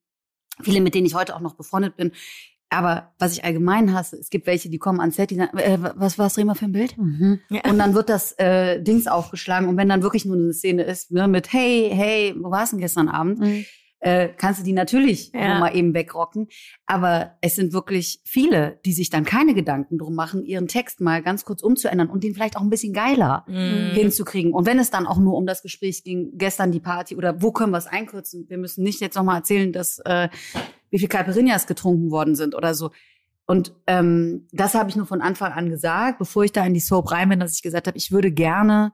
viele, mit denen ich heute auch noch befreundet bin. Aber was ich allgemein hasse, es gibt welche, die kommen ans Set, die sagen, äh, was war es Rema für ein Bild? Ja. Und dann wird das äh, Dings aufgeschlagen. Und wenn dann wirklich nur eine Szene ist, ne, mit Hey, hey, wo warst du denn gestern Abend? Mhm. Äh, kannst du die natürlich Ja. mal eben wegrocken. Aber es sind wirklich viele, die sich dann keine Gedanken drum machen, ihren Text mal ganz kurz umzuändern und den vielleicht auch ein bisschen geiler Mhm. hinzukriegen. Und wenn es dann auch nur um das Gespräch ging, gestern die Party oder wo können wir es einkürzen? Wir müssen nicht jetzt nochmal erzählen, dass äh, wie viel Caipirinhas getrunken worden sind oder so. Und ähm, das habe ich nur von Anfang an gesagt, bevor ich da in die Soap rein bin, dass ich gesagt habe, ich würde gerne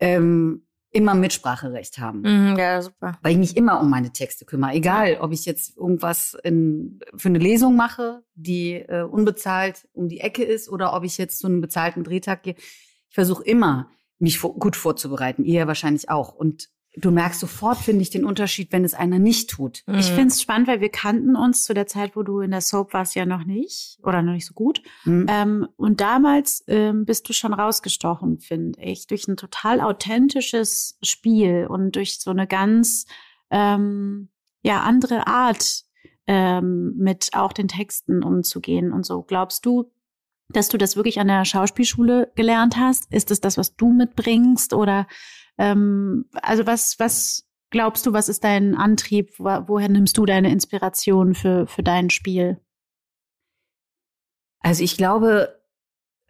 ähm, immer Mitspracherecht haben Mhm, ja, super. weil ich mich immer um meine Texte kümmere. Egal, ob ich jetzt irgendwas in, für eine Lesung mache, die äh, unbezahlt um die Ecke ist, oder ob ich jetzt zu einem bezahlten Drehtag gehe. Ich versuche immer, mich vor, gut vorzubereiten. Ihr wahrscheinlich auch. Und du merkst sofort, finde ich, den Unterschied, wenn es einer nicht tut. Ich Mhm. finde es spannend, weil wir kannten uns zu der Zeit, wo du in der Soap warst, ja noch nicht oder noch nicht so gut. Hm? Ähm, und damals ähm, bist du schon rausgestochen, finde ich, durch ein total authentisches Spiel und durch so eine ganz ähm, ja andere Art ähm, mit auch den Texten umzugehen und so. Glaubst du, dass du das wirklich an der Schauspielschule gelernt hast? Ist es das, was du mitbringst oder ähm, also was was glaubst du, was ist dein Antrieb? Wo, woher nimmst du deine Inspiration für für dein Spiel? Also ich glaube,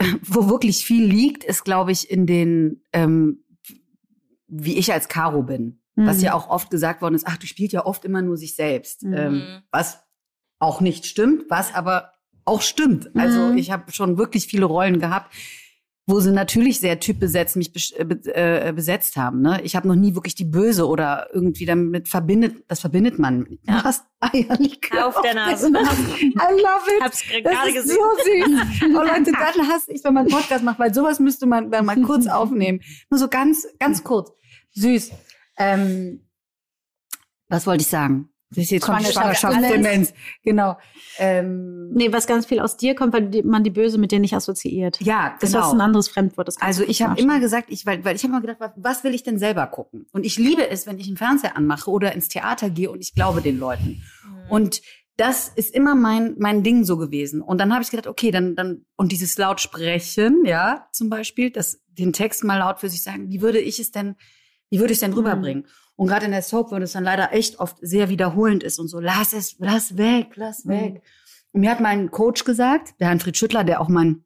<laughs> wo wirklich viel liegt, ist, glaube ich, in den, ähm, wie ich als Caro bin. Was Mhm. ja auch oft gesagt worden ist, ach, du spielst ja oft immer nur sich selbst. Mhm. Ähm, was auch nicht stimmt, was aber auch stimmt. Also Mhm. ich habe schon wirklich viele Rollen gehabt, wo sie natürlich sehr typbesetzt mich äh, äh, besetzt haben. Ne? Ich habe noch nie wirklich die Böse oder irgendwie damit verbindet, das verbindet man. Ja. Du hast Eierlikör Auf der Nase. <laughs> I love it. Hab's gerade Das ist so süß. Und Leute, <laughs> dann hasse ich, wenn man einen Podcast macht, weil sowas müsste man dann mal kurz <laughs> aufnehmen. Nur so ganz, ganz kurz. Süß. Ähm, was wollte ich sagen? Das ist jetzt Schwangerschaft- Schwangerschaftsdemenz. Genau. Ähm, Nee, was ganz viel aus dir kommt, weil man die Böse mit dir nicht assoziiert. ja, Das genau. ist ein anderes Fremdwort. Das Also ich habe immer gesagt, ich, weil, weil ich habe immer gedacht, was- will ich denn selber gucken? Und ich liebe es, wenn ich einen Fernseher anmache oder ins Theater gehe und ich glaube den Leuten. Und das ist immer mein mein Ding so gewesen. Und dann habe ich gedacht, okay, dann dann und dieses laut sprechen, ja, zum Beispiel, das den Text mal laut für sich sagen. Wie würde ich es denn, wie würde ich es denn rüberbringen? Und gerade in der Soap, wo das dann leider echt oft sehr wiederholend ist und so, lass es, lass weg, lass Mhm. weg. Und mir hat mein Coach gesagt, der Herrn Schüttler, der auch mein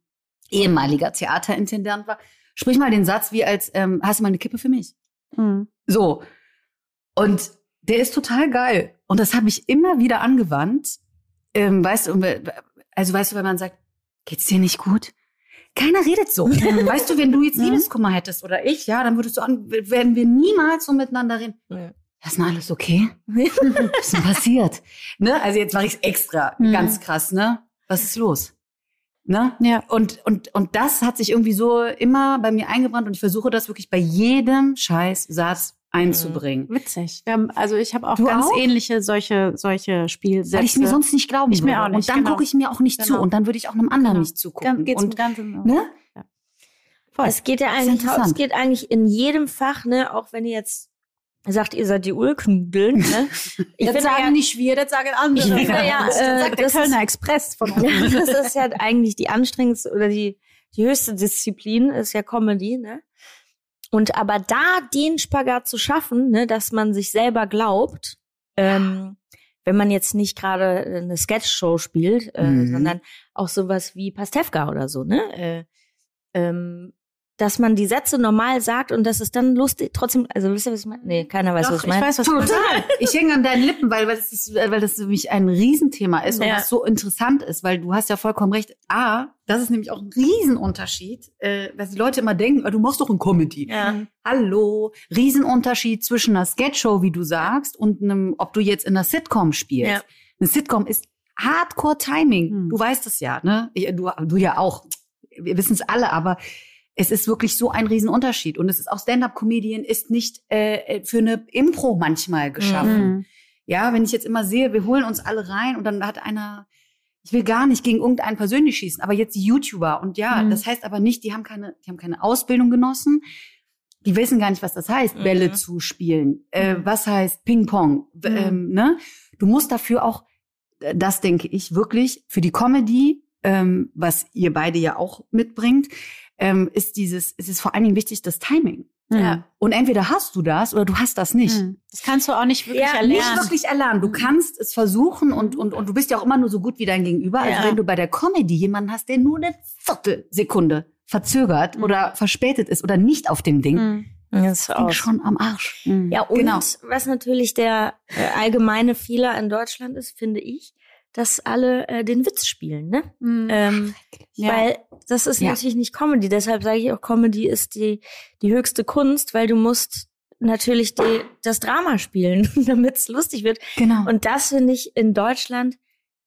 ehemaliger Theaterintendant war, sprich mal den Satz wie als, ähm, hast du mal eine Kippe für mich? Mhm. So. Und der ist total geil. Und das habe ich immer wieder angewandt. Ähm, weißt du, also weißt du, wenn man sagt, geht's dir nicht gut? Keiner redet so. weißt du, wenn du jetzt Mhm. <laughs> Liebeskummer hättest oder ich, ja, dann würdest du an, werden wir niemals so miteinander reden. Ja. ist denn alles okay? <laughs> Was ist denn passiert? Ne? Also jetzt mache ich es extra, Mhm. ganz krass, ne? Was ist los? Ne? Ja. Und, und, und das hat sich irgendwie so immer bei mir eingebrannt und ich versuche das wirklich bei jedem scheiß Satz einzubringen. Witzig. Wir haben, also ich habe auch Du ganz auch? ähnliche solche solche Spielsätze. Weil ich mir sonst nicht glauben Ich mir würde. auch nicht, Und dann genau. gucke ich mir auch nicht zu Genau. und dann würde ich auch einem anderen Genau. nicht zugucken. Dann geht's und, Ganzen. ne? Voll. Es geht ja eigentlich, es geht eigentlich in jedem Fach, ne, auch wenn ihr jetzt sagt, ihr seid die Ulknudeln, ne? <laughs> Ich das sagen ja, nicht wir, das sagen andere. Ich finde ja, <laughs> das äh, sagt der das ist- Kölner Express von <laughs> uns. Ja, das ist ja eigentlich die anstrengendste oder die, die höchste Disziplin ist ja Comedy, ne? Und aber da den Spagat zu schaffen, ne, dass man sich selber glaubt, ähm, wenn man jetzt nicht gerade eine Sketchshow spielt, äh, Mhm. sondern auch sowas wie Pastewka oder so, ne? Äh, ähm, dass man die Sätze normal sagt und dass es dann lustig, trotzdem, also wisst ihr, was ich meine? Nee, keiner weiß, Doch, was ich ich meine. weiß, was. Total. <laughs> Ich hänge an deinen Lippen, weil, weil, das ist, weil das für mich ein Riesenthema ist und Ja. was so interessant ist, weil du hast ja vollkommen recht. A, das ist nämlich auch ein Riesenunterschied, äh, was die Leute immer denken, ah, du machst doch ein Comedy. Ja. Hallo, Riesenunterschied zwischen einer Sketchshow, wie du sagst, und einem, ob du jetzt in einer Sitcom spielst. Ja. Eine Sitcom ist Hardcore-Timing. Hm. Du weißt es ja, ne? Ich, du, du ja auch. Wir wissen es alle, aber es ist wirklich so ein Riesenunterschied. Und es ist auch Stand-up-Comedian ist nicht äh, für eine Impro manchmal geschaffen. Mhm. Ja, wenn ich jetzt immer sehe, wir holen uns alle rein und dann hat einer, ich will gar nicht gegen irgendeinen persönlich schießen, aber jetzt die YouTuber und ja, Mhm. das heißt aber nicht, die haben keine, die haben keine Ausbildung genossen. Die wissen gar nicht, was das heißt, Mhm. Bälle zu spielen. Äh, Mhm. was heißt Ping-Pong? Mhm. Ähm, ne? Du musst dafür auch, äh, das denke ich wirklich, für die Comedy, ähm, was ihr beide ja auch mitbringt, ähm, ist dieses, es ist vor allen Dingen wichtig, das Timing. Ja. Und entweder hast du das oder du hast das nicht. Mhm. Das kannst du auch nicht wirklich Ja, erlernen. Nicht wirklich erlernen. Du kannst es versuchen und, und, und du bist ja auch immer nur so gut wie dein Gegenüber. Also Ja. wenn du bei der Comedy jemanden hast, der nur eine Viertelsekunde verzögert Mhm. oder verspätet ist oder nicht auf dem Ding, Mhm. Das ist schon am Arsch. Mhm. Ja, und Genau. was natürlich der äh, allgemeine Fehler in Deutschland ist, finde ich, dass alle äh, den Witz spielen, ne? Mhm. Ähm, Ja. Weil das ist Ja. natürlich nicht Comedy. Deshalb sage ich auch, Comedy ist die, die höchste Kunst, weil du musst natürlich die, das Drama spielen, <laughs> damit es lustig wird. Genau. Und das finde ich in Deutschland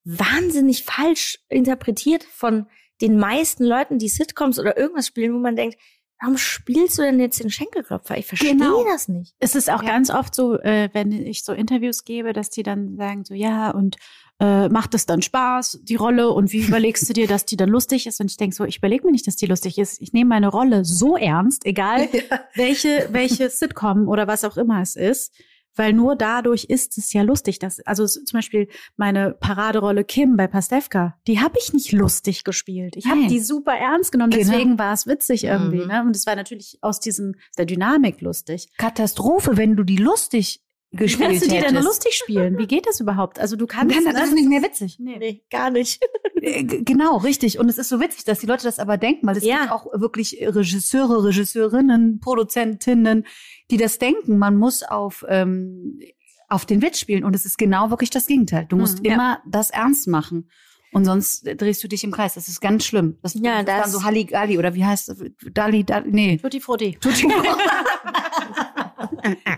wahnsinnig falsch interpretiert von den meisten Leuten, die Sitcoms oder irgendwas spielen, wo man denkt, warum spielst du denn jetzt den Schenkelklopfer? Ich verstehe Genau. das nicht. Es ist auch Ja. ganz oft so, äh, wenn ich so Interviews gebe, dass die dann sagen so, ja, und äh, macht es dann Spaß, die Rolle, und wie überlegst du dir, dass die dann lustig ist? Und ich denke so, ich überlege mir nicht, dass die lustig ist. Ich nehme meine Rolle so ernst, egal <laughs> welche, welche Sitcom oder was auch immer es ist. Weil nur dadurch ist es ja lustig. Dass, also zum Beispiel meine Paraderolle Kim bei Pastewka, die habe ich nicht lustig gespielt. Ich habe die super ernst genommen. Genau. Deswegen war es witzig irgendwie. Mhm. Ne? Und es war natürlich aus diesem, der Dynamik lustig. Katastrophe, wenn du die lustig Wie gespielt kannst du die denn lustig spielen? Wie geht das überhaupt? Also du kannst Dann, das ist nicht mehr witzig. Nee. Nee, gar nicht. <laughs> Äh, Genau, richtig. Und es ist so witzig, dass die Leute das aber denken, weil es Ja. gibt auch wirklich Regisseure, Regisseurinnen, Produzentinnen, die das denken. Man muss auf, ähm, auf den Witz spielen. Und es ist genau wirklich das Gegenteil. Du musst Mhm, ja. immer das ernst machen. Und sonst drehst du dich im Kreis. Das ist ganz schlimm. Das, Ja, das, ist dann das- so Halligalli oder wie heißt das? Dali, Dali, nee. Tutti Frutti. Tutti <laughs>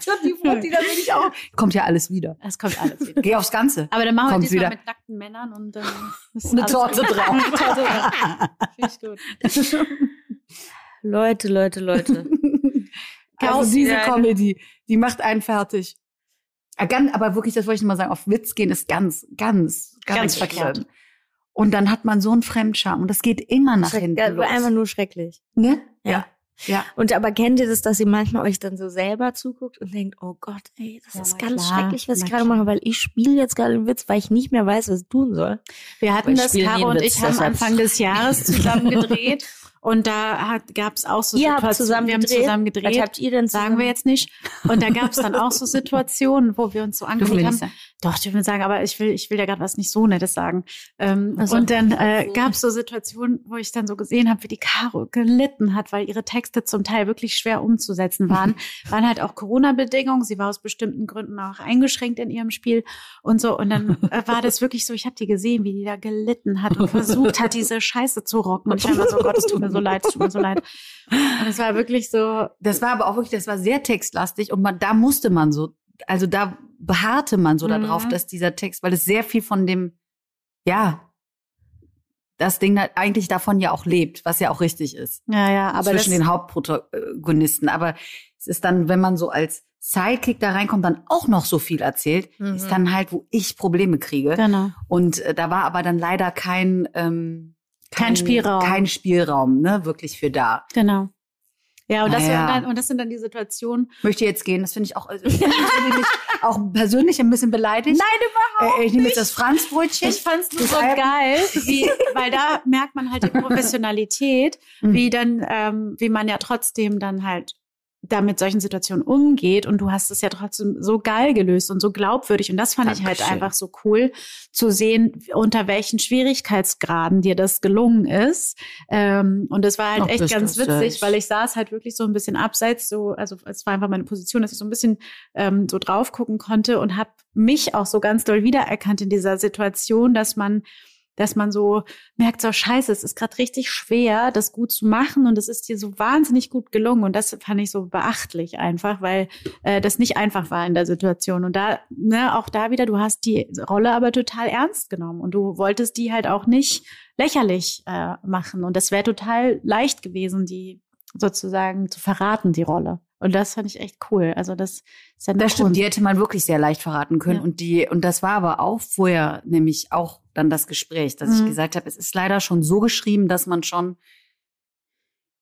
Tutti Frutti, da bin ich auch. Kommt ja alles wieder. Es kommt alles wieder. Geh aufs Ganze. Aber dann machen wir Kommt diesmal wieder. mit nackten Männern und dann ist Eine Torte gut. drauf. <laughs> Eine Torte drauf. Finde ich gut. <laughs> Leute, Leute, Leute. Also diese Ja, Comedy, die macht einen fertig. Ganz- Aber wirklich, das wollte ich noch mal sagen, auf Witz gehen ist ganz, ganz, ganz, Ganz verkehrt. Und dann hat man so einen Fremdscham und das geht immer nach Schreck- hinten ja, los. einfach nur schrecklich. ne? Ja. Ja. Und aber kennt ihr das, dass ihr manchmal euch dann so selber zuguckt und denkt, oh Gott, ey, das Ja, ist ganz klar, schrecklich, was na ich gerade mache, weil ich spiele jetzt gerade einen Witz, weil ich nicht mehr weiß, was ich tun soll. Wir hatten das, Caro und Witz, ich haben. Anfang des Jahres <laughs> zusammen gedreht. Und da gab es auch so Ihr habt Situationen- zusammen wir haben gedreht? zusammen Was gedreht. habt ihr denn Sagen zusammen? wir jetzt nicht. Und da gab es dann auch so Situationen, wo wir uns so angeguckt haben. sagen. Doch, dürfen wir sagen, aber ich will, ich will ja gerade was nicht so Nettes sagen. Ähm, Ach so. Und dann äh, gab es so Situationen, wo ich dann so gesehen habe, wie die Caro gelitten hat, weil ihre Texte zum Teil wirklich schwer umzusetzen <laughs> waren. waren halt auch Corona-Bedingungen. Sie war aus bestimmten Gründen auch eingeschränkt in ihrem Spiel und so. Und dann äh, war das wirklich so, ich habe die gesehen, wie die da gelitten hat und <laughs> versucht hat, diese Scheiße zu rocken. Und ich war so, Gott, es tut mir so leid, es tut mir so leid. Und es war wirklich so, Das war aber auch wirklich, das war sehr textlastig und man, da musste man so, also da beharrte man so Mhm. darauf, dass dieser Text, weil es sehr viel von dem, ja, das Ding da eigentlich davon ja auch lebt, was ja auch richtig ist. ja, ja, aber zwischen den Hauptprotagonisten. Aber es ist dann, wenn man so als Sidekick da reinkommt, dann auch noch so viel erzählt, Mhm. ist dann halt, wo ich Probleme kriege. genau. Und äh, da war aber dann leider kein, ähm, Kein Spielraum. Kein Spielraum, ne, wirklich für da. Genau. Ja, und das, sind dann, und das sind dann die Situationen. Möchte jetzt gehen, das finde ich auch, also, ich <laughs> auch persönlich ein bisschen beleidigt. Nein, überhaupt äh, Ich nehme jetzt das Franzbrötchen. Ich fand's nur Das so Album- geil, wie, weil da <laughs> merkt man halt die <laughs> Professionalität, Mhm. wie dann, ähm, wie man ja trotzdem dann halt da mit solchen Situationen umgeht und du hast es ja trotzdem so geil gelöst und so glaubwürdig und das fand ich halt Dankeschön. einfach so cool zu sehen, unter welchen Schwierigkeitsgraden dir das gelungen ist ähm, und das war halt Ach, echt ganz witzig, süß. weil ich saß halt wirklich so ein bisschen abseits, so also es war einfach meine Position, dass ich so ein bisschen ähm, so drauf gucken konnte und habe mich auch so ganz doll wiedererkannt in dieser Situation, dass man dass man so merkt, so scheiße, es ist gerade richtig schwer, das gut zu machen und es ist dir so wahnsinnig gut gelungen und das fand ich so beachtlich einfach, weil äh, das nicht einfach war in der Situation und da, ne, auch da wieder, du hast die Rolle aber total ernst genommen und du wolltest die halt auch nicht lächerlich äh, machen und das wäre total leicht gewesen, die sozusagen zu verraten, die Rolle. Und das fand ich echt cool. Also das ist ja Das stimmt, Kunst. die hätte man wirklich sehr leicht verraten können. Ja. Und die, und das war aber auch vorher nämlich auch dann das Gespräch, dass ich Mhm. gesagt habe, es ist leider schon so geschrieben, dass man schon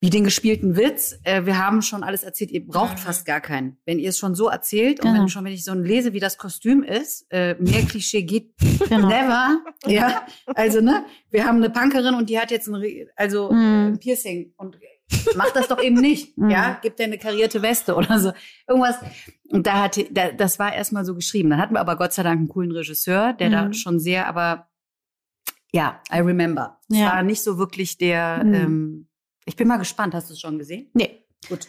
wie den gespielten Witz, äh, wir haben schon alles erzählt, ihr braucht fast gar keinen. Wenn ihr es schon so erzählt und Genau. wenn schon, wenn ich so lese, wie das Kostüm ist, äh, mehr Klischee geht <laughs> Genau. never. Ja, also ne, wir haben eine Punkerin und die hat jetzt ein, Re- also äh, ein Piercing und macht das doch eben nicht. Mhm. Ja, gibt dir eine karierte Weste oder so. Irgendwas. Und da hatte, da, das war erstmal so geschrieben. Dann hatten wir aber Gott sei Dank einen coolen Regisseur, der da Mhm. schon sehr, aber ja, I remember. Es Ja. war nicht so wirklich der, Mhm. ähm, ich bin mal gespannt, hast du es schon gesehen? Nee. Gut.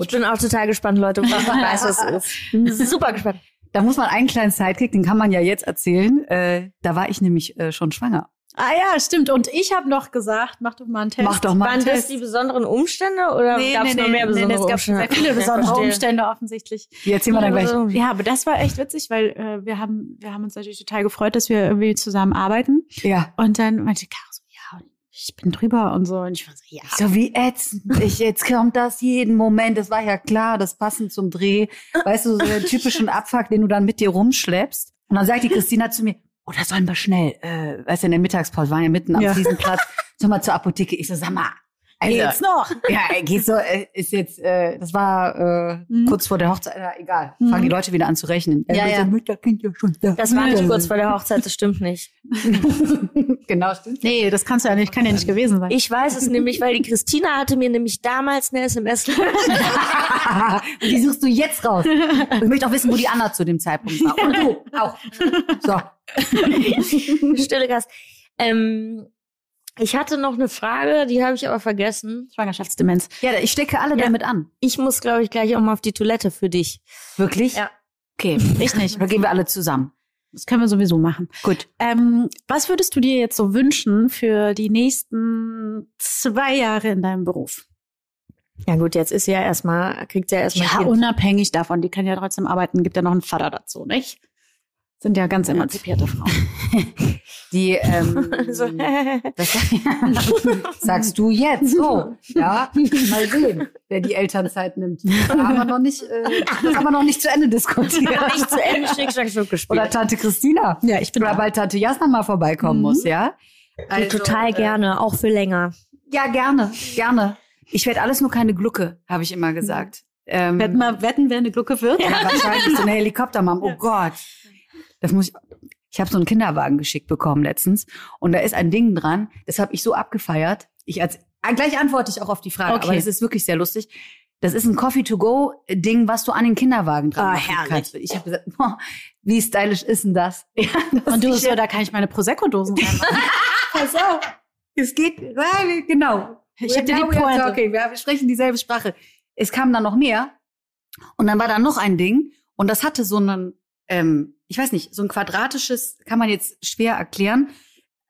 Ich bin auch total gespannt, Leute, was <laughs> ich weiß, was es ist. Bin Super gespannt. Da muss man einen kleinen Sidekick, den kann man ja jetzt erzählen. Äh, da war ich nämlich äh, schon schwanger. Ah ja, stimmt. Und ich habe noch gesagt, mach doch mal einen Test. Mach doch mal Waren einen das Test. die besonderen Umstände oder gab es noch mehr besondere es gab Umstände? sehr viele Ja, besondere. Umstände offensichtlich. Die erzählen wir dann gleich. Ja, aber das war echt witzig, weil äh, wir haben wir haben uns natürlich total gefreut, dass wir irgendwie zusammen arbeiten. Ja. Und dann meinte Caro so, ja, ich bin drüber und so. Und ich war so, ja. Ich so wie ätzend. Ich, jetzt kommt das jeden Moment. Das war ja klar, das passend zum Dreh. Weißt du, so der typischen <laughs> Abfuck, den du dann mit dir rumschleppst. Und dann sagt die Christina zu mir, oh, da sollen wir schnell, äh, weißt du, in der Mittagspause, wir waren ja mitten am Ja. Fliesenplatz, <laughs> sollen wir zur Apotheke. Ich so, sag mal, also, Geht's noch? <laughs> ja, geht so, äh, ist jetzt, äh, das war äh, Mhm. kurz vor der Hochzeit, ja, egal. Mhm. Fangen die Leute wieder an zu rechnen. Ja, Äh, ja. Mütterkind ja schon da. Das war nicht kurz vor der Hochzeit, das stimmt nicht. <laughs> genau, stimmt. Nee, das kannst du ja nicht, kann ja nicht gewesen sein. Ich weiß es nämlich, weil die Christina hatte mir nämlich damals eine SMS <laughs> die suchst du jetzt raus. Und ich möchte auch wissen, wo die Anna zu dem Zeitpunkt war. Und du auch. So. Stille Gast. Ähm, ich hatte noch eine Frage, die habe ich aber vergessen. Schwangerschaftsdemenz. Ja, ich stecke alle Ja. damit an. Ich muss, glaube ich, gleich auch mal auf die Toilette für dich. Wirklich? Ja. Okay. Ich nicht. <laughs> Oder gehen wir alle zusammen? Das können wir sowieso machen. Gut. Ähm, was würdest du dir jetzt so wünschen für die nächsten zwei Jahre in deinem Beruf? Ja gut, jetzt ist sie ja erstmal, kriegt sie ja erstmal Ja, unabhängig davon, die kann ja trotzdem arbeiten, gibt ja noch einen Vater dazu, nicht? Sind ja ganz emanzipierte Frauen. <laughs> Die, ähm, <laughs> So. das <laughs> sagst du jetzt so. Ja, mal sehen, wer die Elternzeit nimmt. Da haben wir noch nicht, äh, das haben wir noch nicht zu Ende diskutiert. nicht zu Ende Schnick, Schnack, Schnuck gespielt. Oder Tante Christina. Ja, ich bin Oder da. bald Tante Jasna mal vorbeikommen Mhm. muss, ja? Du, total äh, gerne, auch für länger. Ja, gerne, gerne. Ich werde alles nur keine Glucke, habe ich immer gesagt. Ähm, Wetten, mal, wetten, wer eine Glucke wird? ja, wahrscheinlich so eine Helikoptermam. Oh Gott. Das muss ich. Ich habe so einen Kinderwagen geschickt bekommen letztens und da ist ein Ding dran. Das habe ich so abgefeiert. Ich als ah, gleich antworte ich auch auf die Frage, Okay. aber das ist wirklich sehr lustig. Das ist ein Coffee to go Ding, was du an den Kinderwagen dran Ah, herrlich. kannst. Ich habe gesagt, boah, wie stylisch ist denn das? Ja, <laughs> das Und du ist so, da kann ich meine Prosecco-Dosen <laughs> reinmachen. Pass auf. Es geht, ja, genau. Ich hab dir die Pointe. Wir, wir sprechen dieselbe Sprache. Es kam dann noch mehr. Und dann war da noch ein Ding. Und das hatte so einen, ähm, ich weiß nicht, so ein quadratisches, kann man jetzt schwer erklären.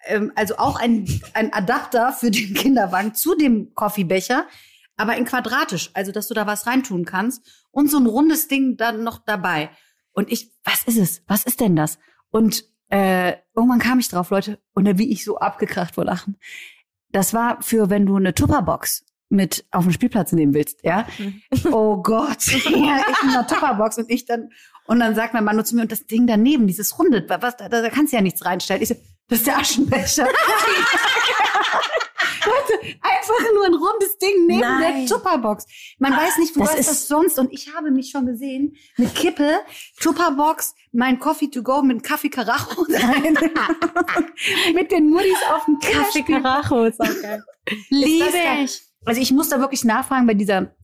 Ähm, also auch ein, ein Adapter für den Kinderwagen zu dem Coffeebecher, aber in quadratisch. Also, dass du da was reintun kannst. Und so ein rundes Ding dann noch dabei. Und ich, was ist es? Was ist denn das? Und äh, irgendwann kam ich drauf, Leute, und da wie ich so abgekracht vor Lachen. Das war für, wenn du eine Tupperbox mit auf den Spielplatz nehmen willst, ja? Oh Gott. <laughs> ja, ich in einer Tupperbox und ich dann, und dann sagt mein Mann nur zu mir, und das Ding daneben, dieses Runde, was, da, da kannst du ja nichts reinstellen. Ich so, das ist der Aschenbecher. <laughs> <laughs> Einfach nur ein rundes Ding neben Nein. der Tupperbox. Man weiß nicht, wo das ist- das sonst. Und ich habe mich schon gesehen mit Kippe, Tupperbox, mein Coffee to go mit Kaffee Karacho <laughs> rein. mit den Muddis auf dem Kaffee ist auch geil. Liebe ich. Also ich muss da wirklich nachfragen bei dieser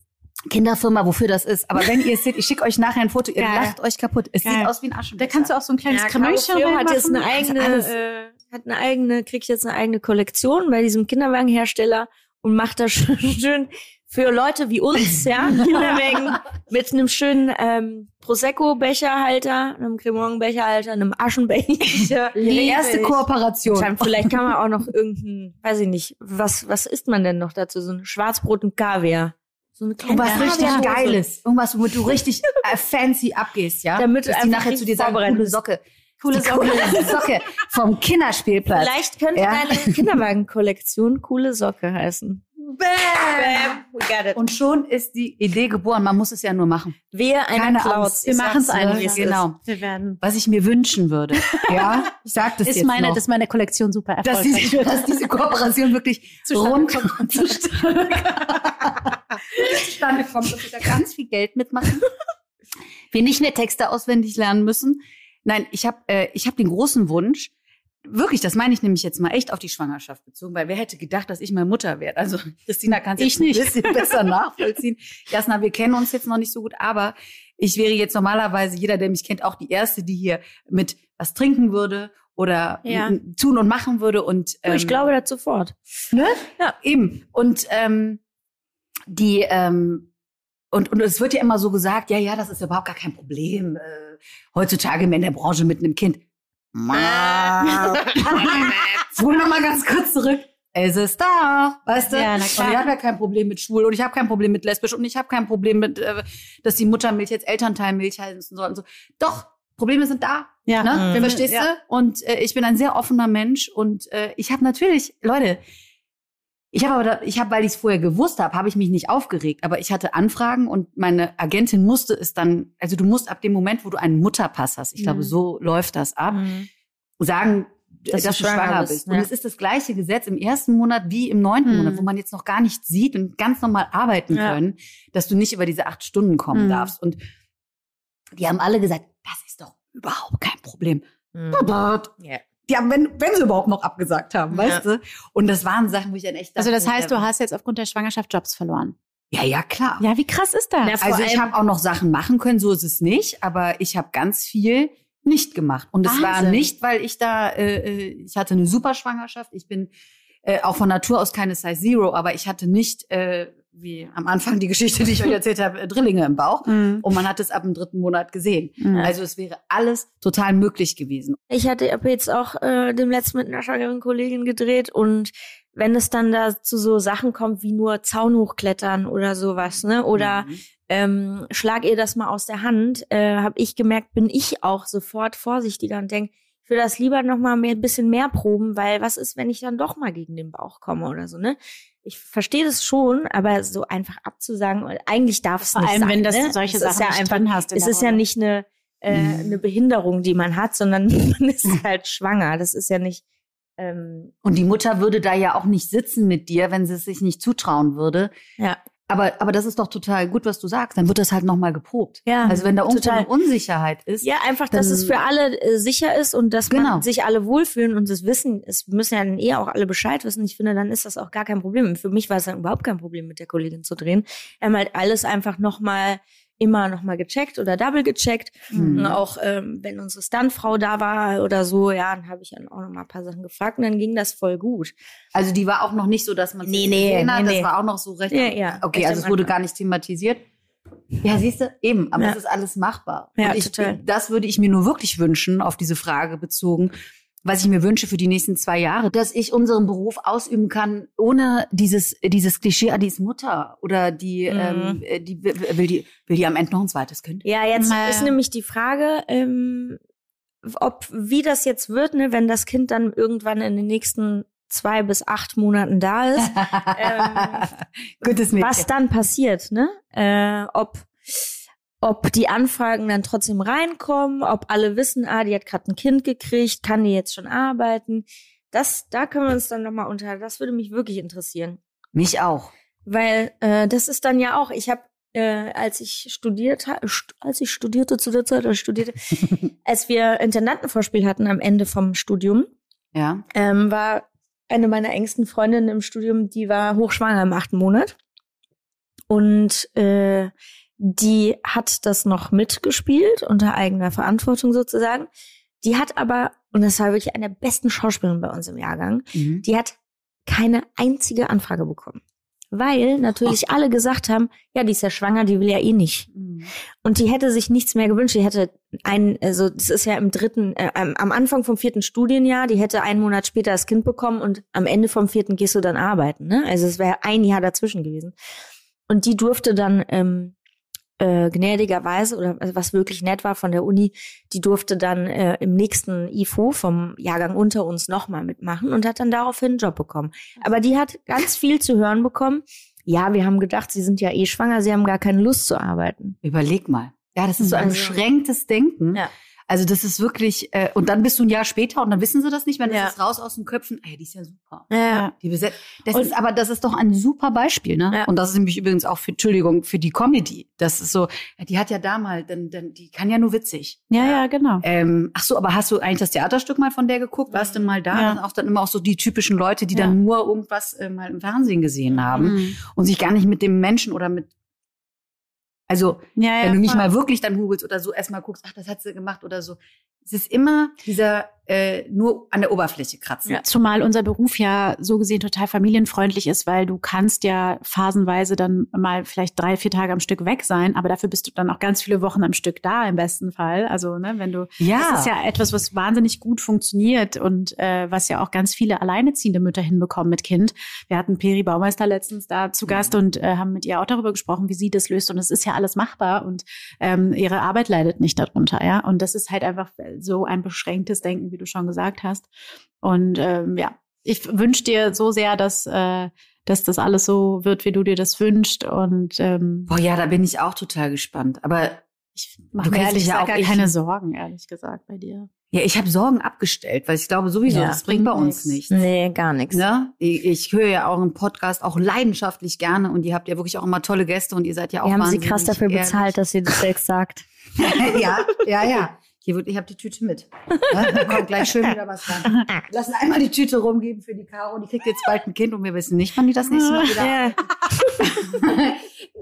Kinderfirma, wofür das ist. Aber wenn ihr es seht, ich schicke euch nachher ein Foto, ihr Geil. lacht euch kaputt. Es Geil. sieht aus wie ein Aschenbecher. Da kannst du auch so ein kleines Ja, Kremöchen Caro hat jetzt eine eigene, äh, hat eine eigene, kriegt jetzt eine eigene Kollektion bei diesem Kinderwagenhersteller und macht das <laughs> schön, schön für Leute wie uns, <laughs> ja, Kinderwagen mit einem schönen ähm, Prosecco-Becherhalter, einem Cremon-Becherhalter, einem Aschenbecher. <laughs> Ihre erste Kooperation. Dann Vielleicht kann man auch noch irgendein, weiß ich nicht, was was isst man denn noch dazu? So ein Schwarzbrot und Kaviar. So eine kleine Irgendwas richtig Kaviardose. Geiles. Irgendwas, womit du richtig äh, fancy abgehst, ja? Damit Dass die nachher zu dir sagen, coole. Socke. Coole Socke. Coole <laughs> Socke vom Kinderspielplatz. Vielleicht könnte Ja. deine <laughs> Kinderwagen-Kollektion coole Socke heißen. Bam! We got it. Und schon ist die Idee geboren. Man muss es ja nur machen. Wer eine Keine Cloud. Angst. Wir machen es einfach. Genau. Wir werden. Was ich mir wünschen würde. Ja, ich sag das <laughs> Ist jetzt meine, noch. dass meine Kollektion super dass, erfolgreich diese, dass diese Kooperation wirklich rund kommt. zustande zustande kommt und wir da ganz viel Geld mitmachen. <laughs> Wir nicht mehr Texte auswendig lernen müssen. Nein, ich habe äh, ich hab den großen Wunsch, wirklich, das meine ich nämlich jetzt mal echt auf die Schwangerschaft bezogen, weil wer hätte gedacht, dass ich mal Mutter werde? Also Christina kann es Ich jetzt ein bisschen besser nachvollziehen. <laughs> Jasna, wir kennen uns jetzt noch nicht so gut, aber ich wäre jetzt normalerweise, jeder, der mich kennt, auch die Erste, die hier mit was trinken würde oder Ja. tun und machen würde. Und ich ähm, glaube das sofort. Ne? Ja, eben. Und ähm, die ähm, und und es wird ja immer so gesagt, ja, ja, das ist überhaupt gar kein Problem. Äh, heutzutage in der Branche mit einem Kind. Spul <laughs> noch mal ganz kurz zurück. Es ist da, weißt du? Ja, na und klar. ich habe ja kein Problem mit schwul und ich habe kein Problem mit lesbisch und ich habe kein Problem mit, äh, dass die Muttermilch jetzt Elternteilmilch heißen soll und so. Doch, Probleme sind da. Ja. Ne? Mhm. Verstehst Ja. du? Und äh, ich bin ein sehr offener Mensch und äh, ich habe natürlich, Leute, ich habe aber, da, ich habe, weil ich es vorher gewusst habe, habe ich mich nicht aufgeregt. Aber ich hatte Anfragen und meine Agentin musste es dann, also du musst ab dem Moment, wo du einen Mutterpass hast, ich glaube, Mhm. so läuft das ab, Mhm. sagen, dass, Dass du schwanger schwanger bist. bist, Und ja. es ist das gleiche Gesetz im ersten Monat wie im neunten Mhm. Monat, wo man jetzt noch gar nichts sieht und ganz normal arbeiten Ja. können, dass du nicht über diese acht Stunden kommen Mhm. darfst. Und die haben alle gesagt, das ist doch überhaupt kein Problem. Mhm. Ja. Die haben, wenn, wenn sie überhaupt noch abgesagt haben, Ja. weißt du? Und das waren Sachen, wo ich dann echt Also das dachte, heißt, du hast jetzt aufgrund der Schwangerschaft Jobs verloren. Ja, ja, klar. Ja, wie krass ist das? Ja, vor also ich habe auch noch Sachen machen können, so ist es nicht, aber ich habe ganz viel nicht gemacht. Und es war nicht, weil ich da, äh, äh, ich hatte eine super Schwangerschaft, ich bin äh, auch von Natur aus keine Size Zero, aber ich hatte nicht, äh, wie am Anfang die Geschichte, die ich euch erzählt habe, äh, Drillinge im Bauch. Mhm. Und man hat es ab dem dritten Monat gesehen. Mhm. Also es wäre alles total möglich gewesen. Ich hatte ab jetzt auch äh, dem letzten mit einer schwangeren Kollegin gedreht und wenn es dann da zu so Sachen kommt wie nur Zaun hochklettern oder sowas, ne? Oder Mhm. ähm, schlag ihr das mal aus der Hand, äh, habe ich gemerkt, bin ich auch sofort vorsichtiger und denk, ich will das lieber noch mal mehr, ein bisschen mehr proben, weil was ist, wenn ich dann doch mal gegen den Bauch komme oder so, ne? Ich verstehe das schon, aber so einfach abzusagen, eigentlich darf es Vor nicht allem, sein, wenn das ne? solche Es Sachen ist ja nicht einfach, drin hast. es ist ja nicht eine äh, Mhm. eine Behinderung, die man hat, sondern <laughs> man ist halt schwanger. Das ist ja nicht ähm, Und die Mutter würde da ja auch nicht sitzen mit dir, wenn sie es sich nicht zutrauen würde. ja. Aber, aber das ist doch total gut, was du sagst. Dann wird das halt nochmal geprobt. Ja, Also wenn da irgendwo total. eine Unsicherheit ist. Ja, einfach, dass es für alle äh, sicher ist und dass Genau. man sich alle wohlfühlen und das wissen. Es müssen ja dann eh auch alle Bescheid wissen. Ich finde, dann ist das auch gar kein Problem. Für mich war es dann überhaupt kein Problem, mit der Kollegin zu drehen. Wir haben halt alles einfach nochmal, immer nochmal gecheckt oder double gecheckt. Mhm. Auch ähm, wenn unsere Stuntfrau da war oder so, ja, dann habe ich dann auch noch mal ein paar Sachen gefragt und dann ging das voll gut. Also die war auch noch nicht so, dass man Nee, nee, nee, Das nee. war auch noch so recht. Ja, ja. Okay, Echt also es wurde Anfang. gar nicht thematisiert. Ja, siehst du, eben, aber Ja. es ist alles machbar. Ja, ich, total. Das würde ich mir nur wirklich wünschen, auf diese Frage bezogen, was ich mir wünsche für die nächsten zwei Jahre, dass ich unseren Beruf ausüben kann, ohne dieses, dieses Klischee, ah, die ist Mutter oder die, Mhm. ähm, äh, die will will die, will die am Ende noch ein zweites Kind. Ja, jetzt Naja. ist nämlich die Frage, ähm, ob wie das jetzt wird, ne, wenn das Kind dann irgendwann in den nächsten zwei bis acht Monaten da ist, <laughs> ähm, Gutes Mädchen. was dann passiert, ne? Äh, ob ob die Anfragen dann trotzdem reinkommen, ob alle wissen, ah, die hat gerade ein Kind gekriegt, kann die jetzt schon arbeiten. Das, da können wir uns dann nochmal unter. Das würde mich wirklich interessieren. Mich auch. Weil äh, das ist dann ja auch, ich habe, äh, als ich studiert als ich studierte zu der Zeit, als ich studierte, <laughs> als wir Intendantenvorspiel hatten am Ende vom Studium, Ja. ähm, war eine meiner engsten Freundinnen im Studium, die war hochschwanger im achten Monat. und äh, die hat das noch mitgespielt, unter eigener Verantwortung sozusagen. Die hat aber, und das war wirklich eine der besten Schauspielerinnen bei uns im Jahrgang, Mhm. die hat keine einzige Anfrage bekommen. Weil natürlich alle gesagt haben, ja, die ist ja schwanger, die will ja eh nicht. Und die hätte sich nichts mehr gewünscht. Die hätte ein, also das ist ja im dritten, äh, am am Anfang vom vierten Studienjahr, die hätte einen Monat später das Kind bekommen und am Ende vom vierten gehst du dann arbeiten. Ne? Also es wäre ein Jahr dazwischen gewesen. Und die durfte dann ähm, äh, gnädigerweise, oder also was wirklich nett war von der Uni, die durfte dann äh, im nächsten IFO vom Jahrgang unter uns nochmal mitmachen und hat dann daraufhin einen Job bekommen. Aber die hat ganz viel zu hören bekommen. Ja, wir haben gedacht, sie sind ja eh schwanger, sie haben gar keine Lust zu arbeiten. Überleg mal. Ja, das ist so ein Also- beschränktes Denken. Ja. Also das ist wirklich, äh, und dann bist du ein Jahr später und dann wissen sie das nicht, wenn Ja. das ist raus aus den Köpfen, ey, die ist ja super. Ja. Die besetzt. Das Und- ist aber, das ist doch ein super Beispiel, ne? Ja. Und das ist nämlich übrigens auch für, Entschuldigung, für die Comedy. Das ist so, ja, die hat ja da mal, dann, dann, die kann ja nur witzig. Ja, ja, genau. Ähm, ach so, aber hast du eigentlich das Theaterstück mal von der geguckt? Warst du mal da? Ja. Dann auch dann immer auch so die typischen Leute, die Ja. dann nur irgendwas äh, mal im Fernsehen gesehen haben Mhm. und sich gar nicht mit dem Menschen oder mit, also Ja, ja, wenn du nicht voll. mal wirklich dann googelst oder so erstmal guckst, ach, das hat sie gemacht oder so. Es ist immer dieser äh, nur an der Oberfläche kratzen. Ja, zumal unser Beruf ja so gesehen total familienfreundlich ist, weil du kannst ja phasenweise dann mal vielleicht drei, vier Tage am Stück weg sein, aber dafür bist du dann auch ganz viele Wochen am Stück da im besten Fall. Also, ne, wenn du Ja. Das ist ja etwas, was wahnsinnig gut funktioniert und äh, was ja auch ganz viele alleineziehende Mütter hinbekommen mit Kind. Wir hatten Peri Baumeister letztens da zu Gast und äh, haben mit ihr auch darüber gesprochen, wie sie das löst. Und es ist ja alles machbar und ähm, ihre Arbeit leidet nicht darunter, ja. Und das ist halt einfach so ein beschränktes Denken, wie du schon gesagt hast. Und ähm, ja, ich wünsche dir so sehr, dass äh, dass das alles so wird, wie du dir das wünschst. Und ähm, Boah, ja, da bin ich auch total gespannt. Aber ich mache Du mir ehrlich dich ja gesagt auch gar keine Sorgen, ehrlich gesagt, bei dir. ja, ich habe Sorgen abgestellt, weil ich glaube sowieso, Ja, das bringt bei uns nichts. Nee, gar nichts. Ne? Ich, ich höre ja auch einen Podcast auch leidenschaftlich gerne und ihr habt ja wirklich auch immer tolle Gäste und ihr seid ja auch Wir haben sie krass dafür ehrlich. bezahlt, dass sie das selbst sagt. <laughs> ja, ja, ja. Hier wird, ich habe die Tüte mit. <laughs> Da kommt gleich schön wieder was ran. Wir <laughs> lassen einmal die Tüte rumgeben für die Caro. Die kriegt jetzt bald ein Kind und wir wissen nicht, wann die das nächste Mal wieder. Ja.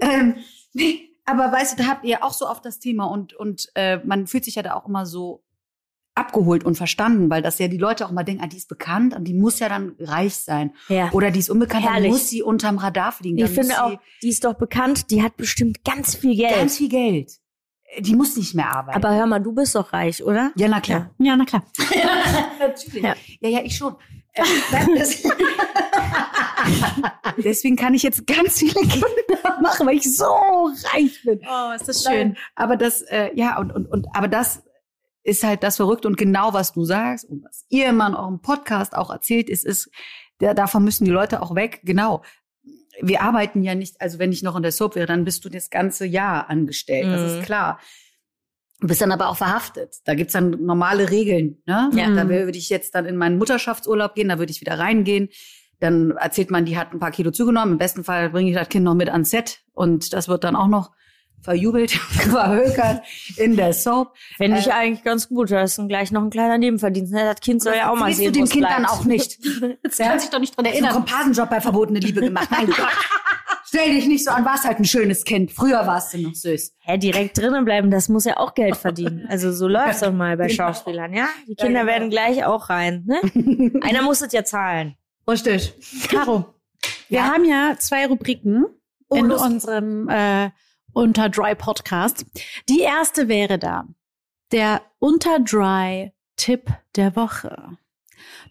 <laughs> ähm, nee, aber weißt du, da habt ihr auch so oft das Thema und und äh, man fühlt sich ja da auch immer so abgeholt und verstanden, weil das ja die Leute auch mal denken, ah, die ist bekannt und die muss ja dann reich sein. Ja. Oder die ist unbekannt, dann muss sie unterm Radar fliegen. Ich dann finde muss auch, die ist doch bekannt, die hat bestimmt ganz viel Geld. ganz viel Geld. Die muss nicht mehr arbeiten. Aber hör mal, du bist doch reich, oder? ja, na klar. Ja, na klar. <laughs> Natürlich. Ja. Ja. ja, ich schon. Äh, das- <laughs> Deswegen kann ich jetzt ganz viele Kinder machen, weil ich so reich bin. Oh, ist das Nein, aber das, äh, ja, und, und, und, aber das ist halt das Verrückte und genau was du sagst und was ihr immer in eurem Podcast auch erzählt, ist, ist, der, davon müssen die Leute auch weg. Genau. Wir arbeiten ja nicht, also wenn ich noch in der Soap wäre, dann bist du das ganze Jahr angestellt, das Mhm. ist klar. Du bist dann aber auch verhaftet. Da gibt's dann normale Regeln. Ne? Ja. Da würde ich jetzt dann in meinen Mutterschaftsurlaub gehen, da würde ich wieder reingehen. Dann erzählt man, die hat ein paar Kilo zugenommen. Im besten Fall bringe ich das Kind noch mit ans Set und das wird dann auch noch verjubelt, <laughs> verhökert in der Soap. Finde ich Äh, eigentlich ganz gut. Da ist dann gleich noch ein kleiner Nebenverdienst. Ne? Das Kind soll ja auch mal sehen, du dem Kind bleibt. dann auch nicht. <laughs> Jetzt kann sich doch nicht dran Der hat einen erinnern. Komparsenjob bei Verbotene Liebe gemacht. Nein, Gott. Stell dich nicht so an, warst halt ein schönes Kind. Früher warst du noch süß. Hä, direkt drinnen bleiben, das muss ja auch Geld verdienen. Also so läuft's doch mal bei Genau. Schauspielern, ja? Die Ja, Kinder genau. werden gleich auch rein, ne? <laughs> Einer muss es ja zahlen. Richtig. Caro, wir Ja? haben ja zwei Rubriken Oh, in los. unserem äh, Unter Dry Podcast. Die erste wäre da der Unter Dry Tipp der Woche.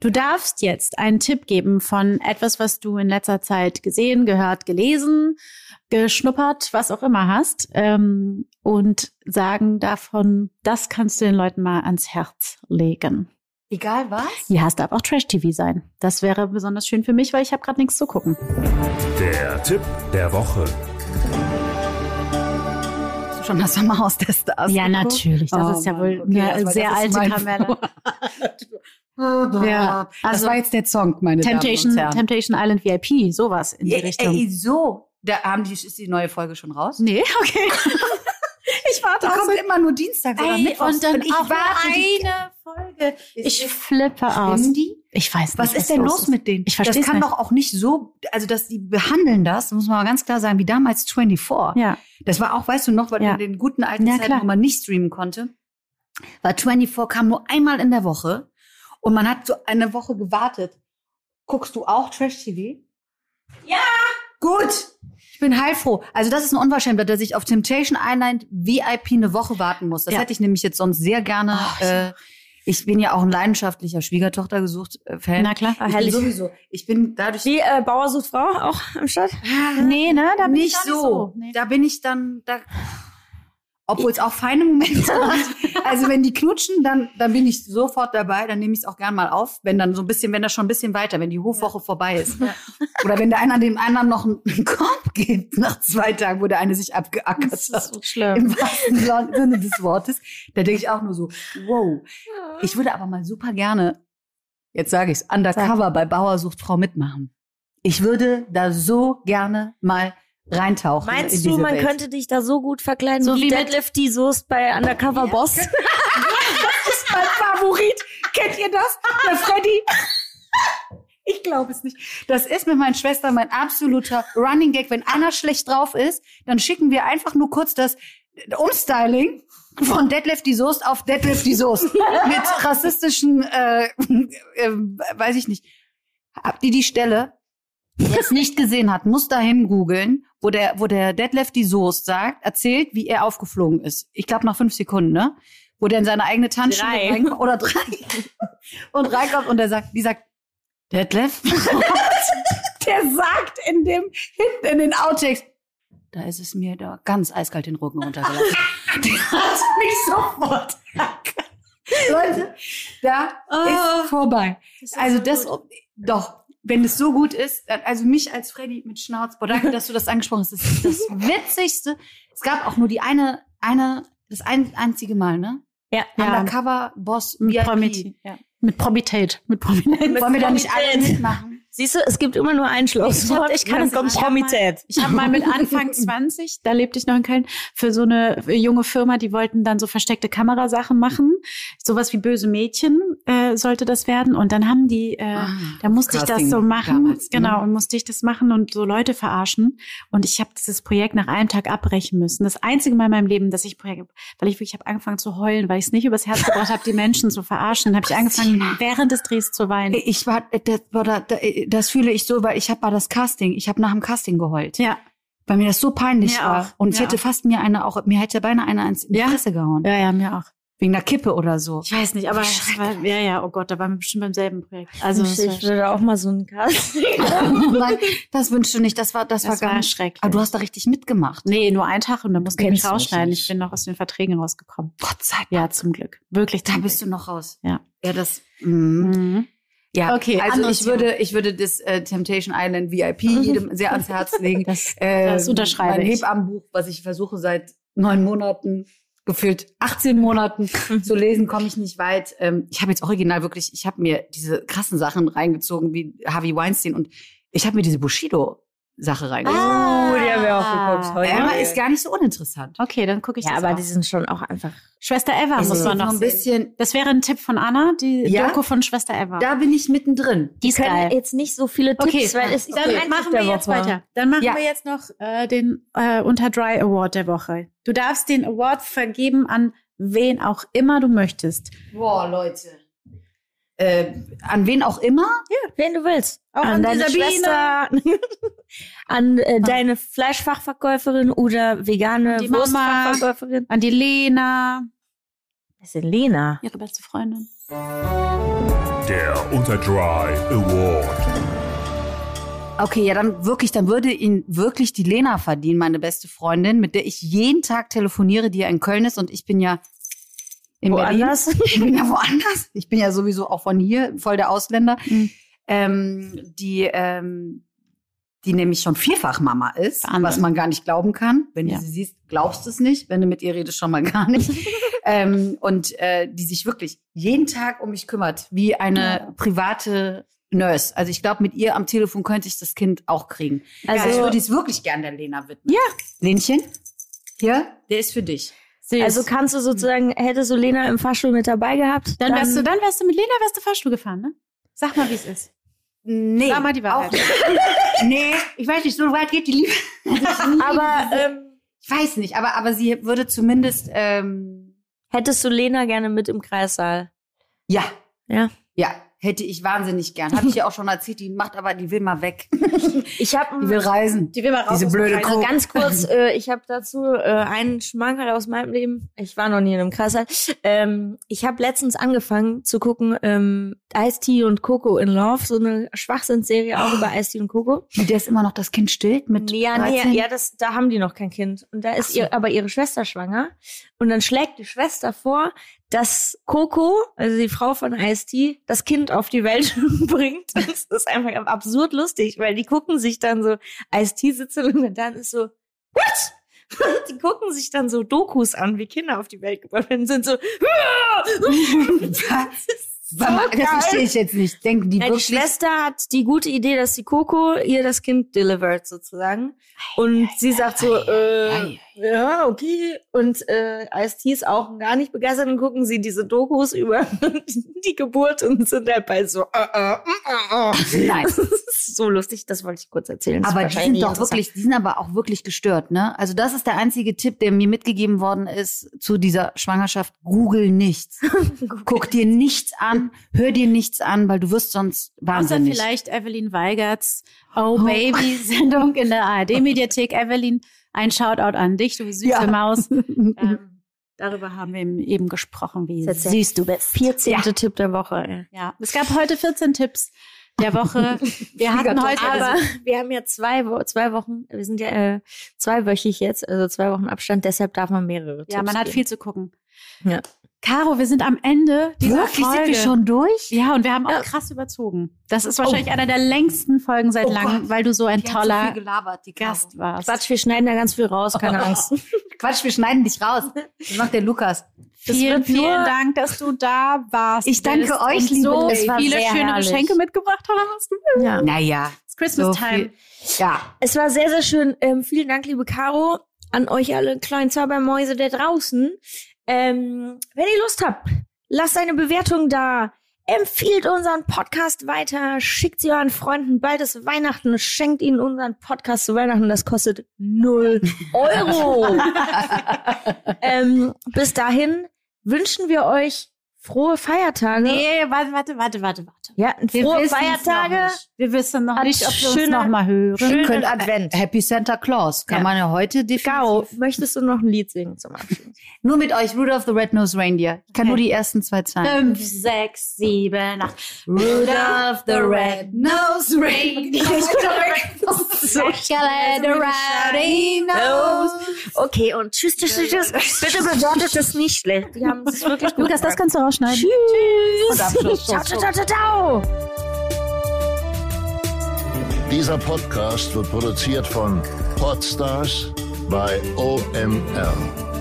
Du darfst jetzt einen Tipp geben von etwas, was du in letzter Zeit gesehen, gehört, gelesen, geschnuppert, was auch immer hast, ähm, und sagen davon, das kannst du den Leuten mal ans Herz legen. Egal was? Ja, es darf auch Trash-TV sein. Das wäre besonders schön für mich, weil ich habe gerade nichts zu gucken. Der Tipp der Woche. Du schon das Sommerhaus der Stars? Ja, geguckt? natürlich. Das Oh ist ja wohl okay, eine war- sehr alte Kamelle. ja, <laughs> Ja, das also war jetzt der Song, meine Temptation, Damen und Herren. Temptation Island VIP, sowas in die Ja, Richtung. ey, so. Da haben die, ist die neue Folge schon raus? nee, <laughs> okay. Ich warte auch immer nur dienstags oder Ey, mittwochs. und dann ich auch warte eine Folge. Ich ist- flippe aus. Die? Ich weiß nicht. Was ist denn los ist. mit denen? Ich versteh's Das kann nicht. doch auch nicht so, also dass die behandeln das, muss man mal ganz klar sagen, wie damals 24. Ja. Das war auch, weißt du noch, weil Ja. in den guten alten Ja, Zeiten, klar. wo man nicht streamen konnte, war 24 kam nur einmal in der Woche und man hat so eine Woche gewartet. Guckst du auch Trash-TV? Ja! Gut! Ich bin heilfroh. Also das ist ein Unverschämter, dass ich auf Temptation Island VIP eine Woche warten muss. Das Ja. hätte ich nämlich jetzt sonst sehr gerne. Oh, ich äh, ich bin ja auch ein leidenschaftlicher Schwiegertochter gesucht äh, Fan. Na klar. Ich bin sowieso. Ich bin dadurch Wie äh, Bauer sucht Frau auch am Start? Nee, ne? Da bin ich nicht gar so. Nee. Da bin ich dann, da, obwohl es auch feine Momente hat. Also wenn die knutschen, dann, dann bin ich sofort dabei. Dann nehme ich es auch gern mal auf, wenn dann so ein bisschen, wenn das schon ein bisschen weiter, wenn die Hofwoche vorbei ist. Oder wenn der einer dem anderen noch einen, Korb gibt nach zwei Tagen, wo der eine sich abgeackert Das ist hat. so schlimm. Im wahrsten Sinne des Wortes. Da denke ich auch nur so, wow. Ich würde aber mal super gerne, jetzt sage ich es, undercover bei Bauersucht Frau mitmachen. Ich würde da so gerne mal reintauchen. in Meinst du, man Welt. könnte dich da so gut verkleiden So wie, wie mit- Deadlift die Soest bei Undercover Boss? <laughs> Das ist mein Favorit. Kennt ihr das? Der Freddy. Ich glaube es nicht. Das ist mit meinen Schwestern mein absoluter Running Gag. Wenn einer schlecht drauf ist, dann schicken wir einfach nur kurz das Umstyling von Deadlift die Soest auf Deadlift die Soest. <laughs> mit rassistischen, äh, äh, weiß ich nicht. Habt ihr die Stelle? Wer es nicht gesehen hat, muss dahin googeln, wo der, wo der Deadlift die Soest sagt, erzählt, wie er aufgeflogen ist. Ich glaube nach fünf Sekunden, ne? Wo der in seine eigene Tanzschule Drei. reinkommt, oder drei. Und reinkommt und der sagt, die sagt, Deadlift? <laughs> der sagt in dem, hinten in den Outtakes, da ist es mir da ganz eiskalt den Rücken runtergelaufen. <laughs> der hat mich sofort. Leute, da ist vorbei. also das, doch, wenn es so gut ist, also mich als Freddy mit Schnauz, boah, danke, <laughs> dass du das angesprochen hast, das ist das Witzigste. Es gab auch nur die eine, eine, das ein, einzige Mal, ne? Ja. Ja. Undercover Boss Mit VIP. Promität. Ja. Mit Promität. Mit Prominenz. Wollen wir da nicht alle Promität. mitmachen? Siehst du, es gibt immer nur ein Schlusswort. Ich kann Dann es nicht. Ich hab mal-. Ich habe mal mit Anfang <laughs> 20, da lebte ich noch in Köln, für so eine junge Firma, die wollten dann so versteckte Kamerasachen machen. Sowas wie böse Mädchen äh, sollte das werden. Und dann haben die, äh, Ah, da musste ich das so machen. damals, ne? genau, und musste ich das machen und so Leute verarschen. Und ich habe dieses Projekt nach einem Tag abbrechen müssen. Das einzige Mal in meinem Leben, dass ich Projekt, weil ich wirklich habe angefangen zu heulen, weil ich es nicht übers Herz gebracht habe, die Menschen zu verarschen. habe ich angefangen, während des Drehs zu weinen. Ich war, das, war da, da- das fühle ich so, weil ich habe war das Casting. Ich habe nach dem Casting geheult, Ja, weil mir das so peinlich Mir war. auch, Und ich mir hätte auch. fast mir eine auch, mir hätte beinahe einer ins in die Ja? Fresse gehauen. ja, ja, mir auch. Wegen einer Kippe oder so. Ich weiß nicht, aber war, ja, ja, oh Gott, da waren wir bestimmt beim selben Projekt. Also war ich würde auch mal so einen Cast. <laughs> Nein, das wünschst du nicht. Das war, das, Das war war ganz schrecklich. Aber du hast da richtig mitgemacht. Nee, nur ein Tag und dann musste ich mich Kennst du mich rausschneiden. nicht. Ich bin noch aus den Verträgen rausgekommen. Gott sei Dank. Ja, zum Glück. Wirklich Da bist Glück. du noch raus. Ja. Ja, das. Mm. Mhm. Ja, Okay, also ich würde, ich würde das äh, Temptation Island VIP jedem sehr ans Herz <laughs> legen. Das, Äh, das unterschreibe mein ich. Hebammenbuch, was ich versuche seit neun Monaten, gefühlt 18 Monaten zu lesen, komme ich nicht weit. Ähm, ich habe jetzt original wirklich, ich habe mir diese krassen Sachen reingezogen, wie Harvey Weinstein und ich habe mir diese Bushido-Sache reingezogen. Oh, die haben wir auch geguckt heute. Emma ist gar nicht so uninteressant. Okay, dann gucke ich ja, das aber auch. die sind schon auch einfach. Schwester Eva muss man noch ein sehen. bisschen, Das wäre ein Tipp von Anna, die Ja? Doku von Schwester Eva. da bin ich mittendrin. die ist können geil. jetzt nicht so viele Tipps, Okay, weil es ist Dann ein machen wir jetzt weiter. Dann machen Ja. wir jetzt noch äh, den äh, Unter Dry Award der Woche. Du darfst den Award vergeben an wen auch immer du möchtest. Boah, Leute. Äh, an wen auch immer? Wen du willst. Auch an an deine Sabine. Schwester, <laughs> an äh, deine Fleischfachverkäuferin oder vegane Die Mama. Wurstfachverkäuferin. An die Lena, Das ist denn Lena. ihre beste Freundin. Der Unterdry Award. Okay, ja, dann wirklich, dann würde ihn wirklich die Lena verdienen, meine beste Freundin, mit der ich jeden Tag telefoniere, die ja in Köln ist und ich bin ja in Woanders? Berlin. Ich bin ja woanders. Ich bin ja sowieso auch von hier, voll der Ausländer. Mhm. Ähm, die, ähm, die nämlich schon vierfach Mama ist, Wahnsinn. was man gar nicht glauben kann. Wenn Ja. du sie siehst, glaubst du es nicht. Wenn du mit ihr redest, schon mal gar nicht. <laughs> ähm, und äh, die sich wirklich jeden Tag um mich kümmert, wie eine Ja. private Nurse. Also ich glaube, mit ihr am Telefon könnte ich das Kind auch kriegen. Also- Also ich würde es wirklich gern der Lena widmen. Ja. Lenchen, hier, der ist für dich. Also kannst du sozusagen, hättest du Lena im Fahrstuhl mit dabei gehabt? dann, wärst du, dann wärst du mit Lena wärst du Fahrstuhl gefahren, ne? Sag mal, wie es ist. Nee. Sag mal die Wahrheit. Auch, <laughs> nee, ich weiß nicht, so weit geht die Liebe. <laughs> Aber ähm, Ich weiß nicht, aber, aber sie würde zumindest, ähm, hättest du Lena gerne mit im Kreissaal? ja. Ja. Ja, hätte ich wahnsinnig gern. Habe ich ja auch schon erzählt, die macht aber, die will mal weg. <laughs> Ich habe Die will reisen. Die will mal raus. Diese blöde Kuh. ganz kurz, <laughs> äh, ich habe dazu äh, einen Schmankerl aus meinem Leben. Ich war noch nie in einem Kreissaal. Ähm, ich habe letztens angefangen zu gucken, ähm, Ice-T und Coco in Love, so eine Schwachsinnsserie auch über Ice-T und Coco. Wie der ist immer noch das Kind stillt mit Ja, nee, 13? ja, das, da haben die noch kein Kind. Und da ist so. ihr, aber ihre Schwester schwanger. Und dann schlägt die Schwester vor, dass Coco, also die Frau von Ice-T, das Kind auf die Welt <laughs> bringt. Das ist einfach absurd lustig, weil die gucken sich dann so, Ice-T sitzt und dann ist so, what? <laughs> Die gucken sich dann so Dokus an, wie Kinder auf die Welt gebracht werden, sind so, <laughs> Warte mal, das verstehe ich jetzt nicht. Denken die Ja, die? Schwester hat die gute Idee, dass die Coco ihr das Kind delivert sozusagen. Und sie sagt so, äh, ei, ja, okay. Und äh, Ice-T ist auch gar nicht begeistert und gucken sie diese Dokus über <laughs> die Geburt und sind halt bei so, äh, äh, äh, äh. Nein. <laughs> Das ist so lustig, das wollte ich kurz erzählen. Das Aber die sind doch wirklich, die sind aber auch wirklich gestört, ne? Also das ist der einzige Tipp, der mir mitgegeben worden ist zu dieser Schwangerschaft. Google nichts. <laughs> Guck dir nichts an, hör dir nichts an, weil du wirst sonst Außer wahnsinnig. vielleicht Evelyn Weigerts Oh Baby Sendung in der ARD Mediathek. Evelyn, ein Shoutout an dich, du süße Ja. <laughs> Maus. Ähm, <laughs> darüber haben wir eben gesprochen, wie ist süß du bist. 14. Tipp der Woche. Ja, es gab heute 14 Tipps der Woche. <laughs> Wir hatten heute Aber also, wir haben ja zwei, Wo zwei Wochen, wir sind ja äh, zweiwöchig jetzt, also zwei Wochen Abstand, deshalb darf man mehrere ja, Tipps man hat geben. viel zu gucken. Ja. Caro, wir sind am Ende dieser Wirklich, Folge. sind wir schon durch? Ja, und wir haben auch Ja. krass überzogen. Das ist wahrscheinlich einer der längsten Folgen seit Oh langem, weil du so ein Die so toller viel gelabert, die Gast warst. Quatsch, wir schneiden da ganz viel raus, keine Angst. <laughs> Quatsch, wir schneiden dich raus. Das macht der Lukas. Das Vielen, vielen Dank, dass du da warst. Ich danke euch, und liebe so. Es war viele sehr schöne herrlich. Geschenke mitgebracht hast. Ja. Naja. It's Christmas So time. viel- Ja. Es war sehr, sehr schön. Ähm, vielen Dank, liebe Caro, an euch alle kleinen Zaubermäuse da draußen. Ähm, wenn ihr Lust habt, lasst eine Bewertung da. Empfiehlt unseren Podcast weiter, schickt sie euren Freunden. Bald ist Weihnachten, schenkt ihnen unseren Podcast zu Weihnachten. Das kostet null Euro. <laughs> ähm, bis dahin wünschen wir euch frohe Feiertage. Nee, warte, warte, warte, warte, warte. Ja, Wir frohe Feiertage. Wir wissen noch nicht, ob wir uns noch mal hören. schöne- Könnt Advent. Happy Santa Claus. Kann Ja. man ja heute definitiv. möchtest du noch ein Lied singen zum Abschluss? <laughs> Nur mit euch, Rudolph the Red-Nosed Reindeer. Ich kann Okay. nur die ersten zwei Zeilen. Fünf, sechs, sieben, acht. Rudolph the Red-Nosed Reindeer. <laughs> <laughs> Okay, und tschüss, tschüss, tschüss. tschüss. Bitte bewertet es nicht schlecht. Die haben es wirklich gut Lukas, das kannst du rausschneiden. Tschüss. Und Abschluss. Ciao, ciao, ciao, ciao, ciao. Dieser Podcast wird produziert von Podstars bei OMR.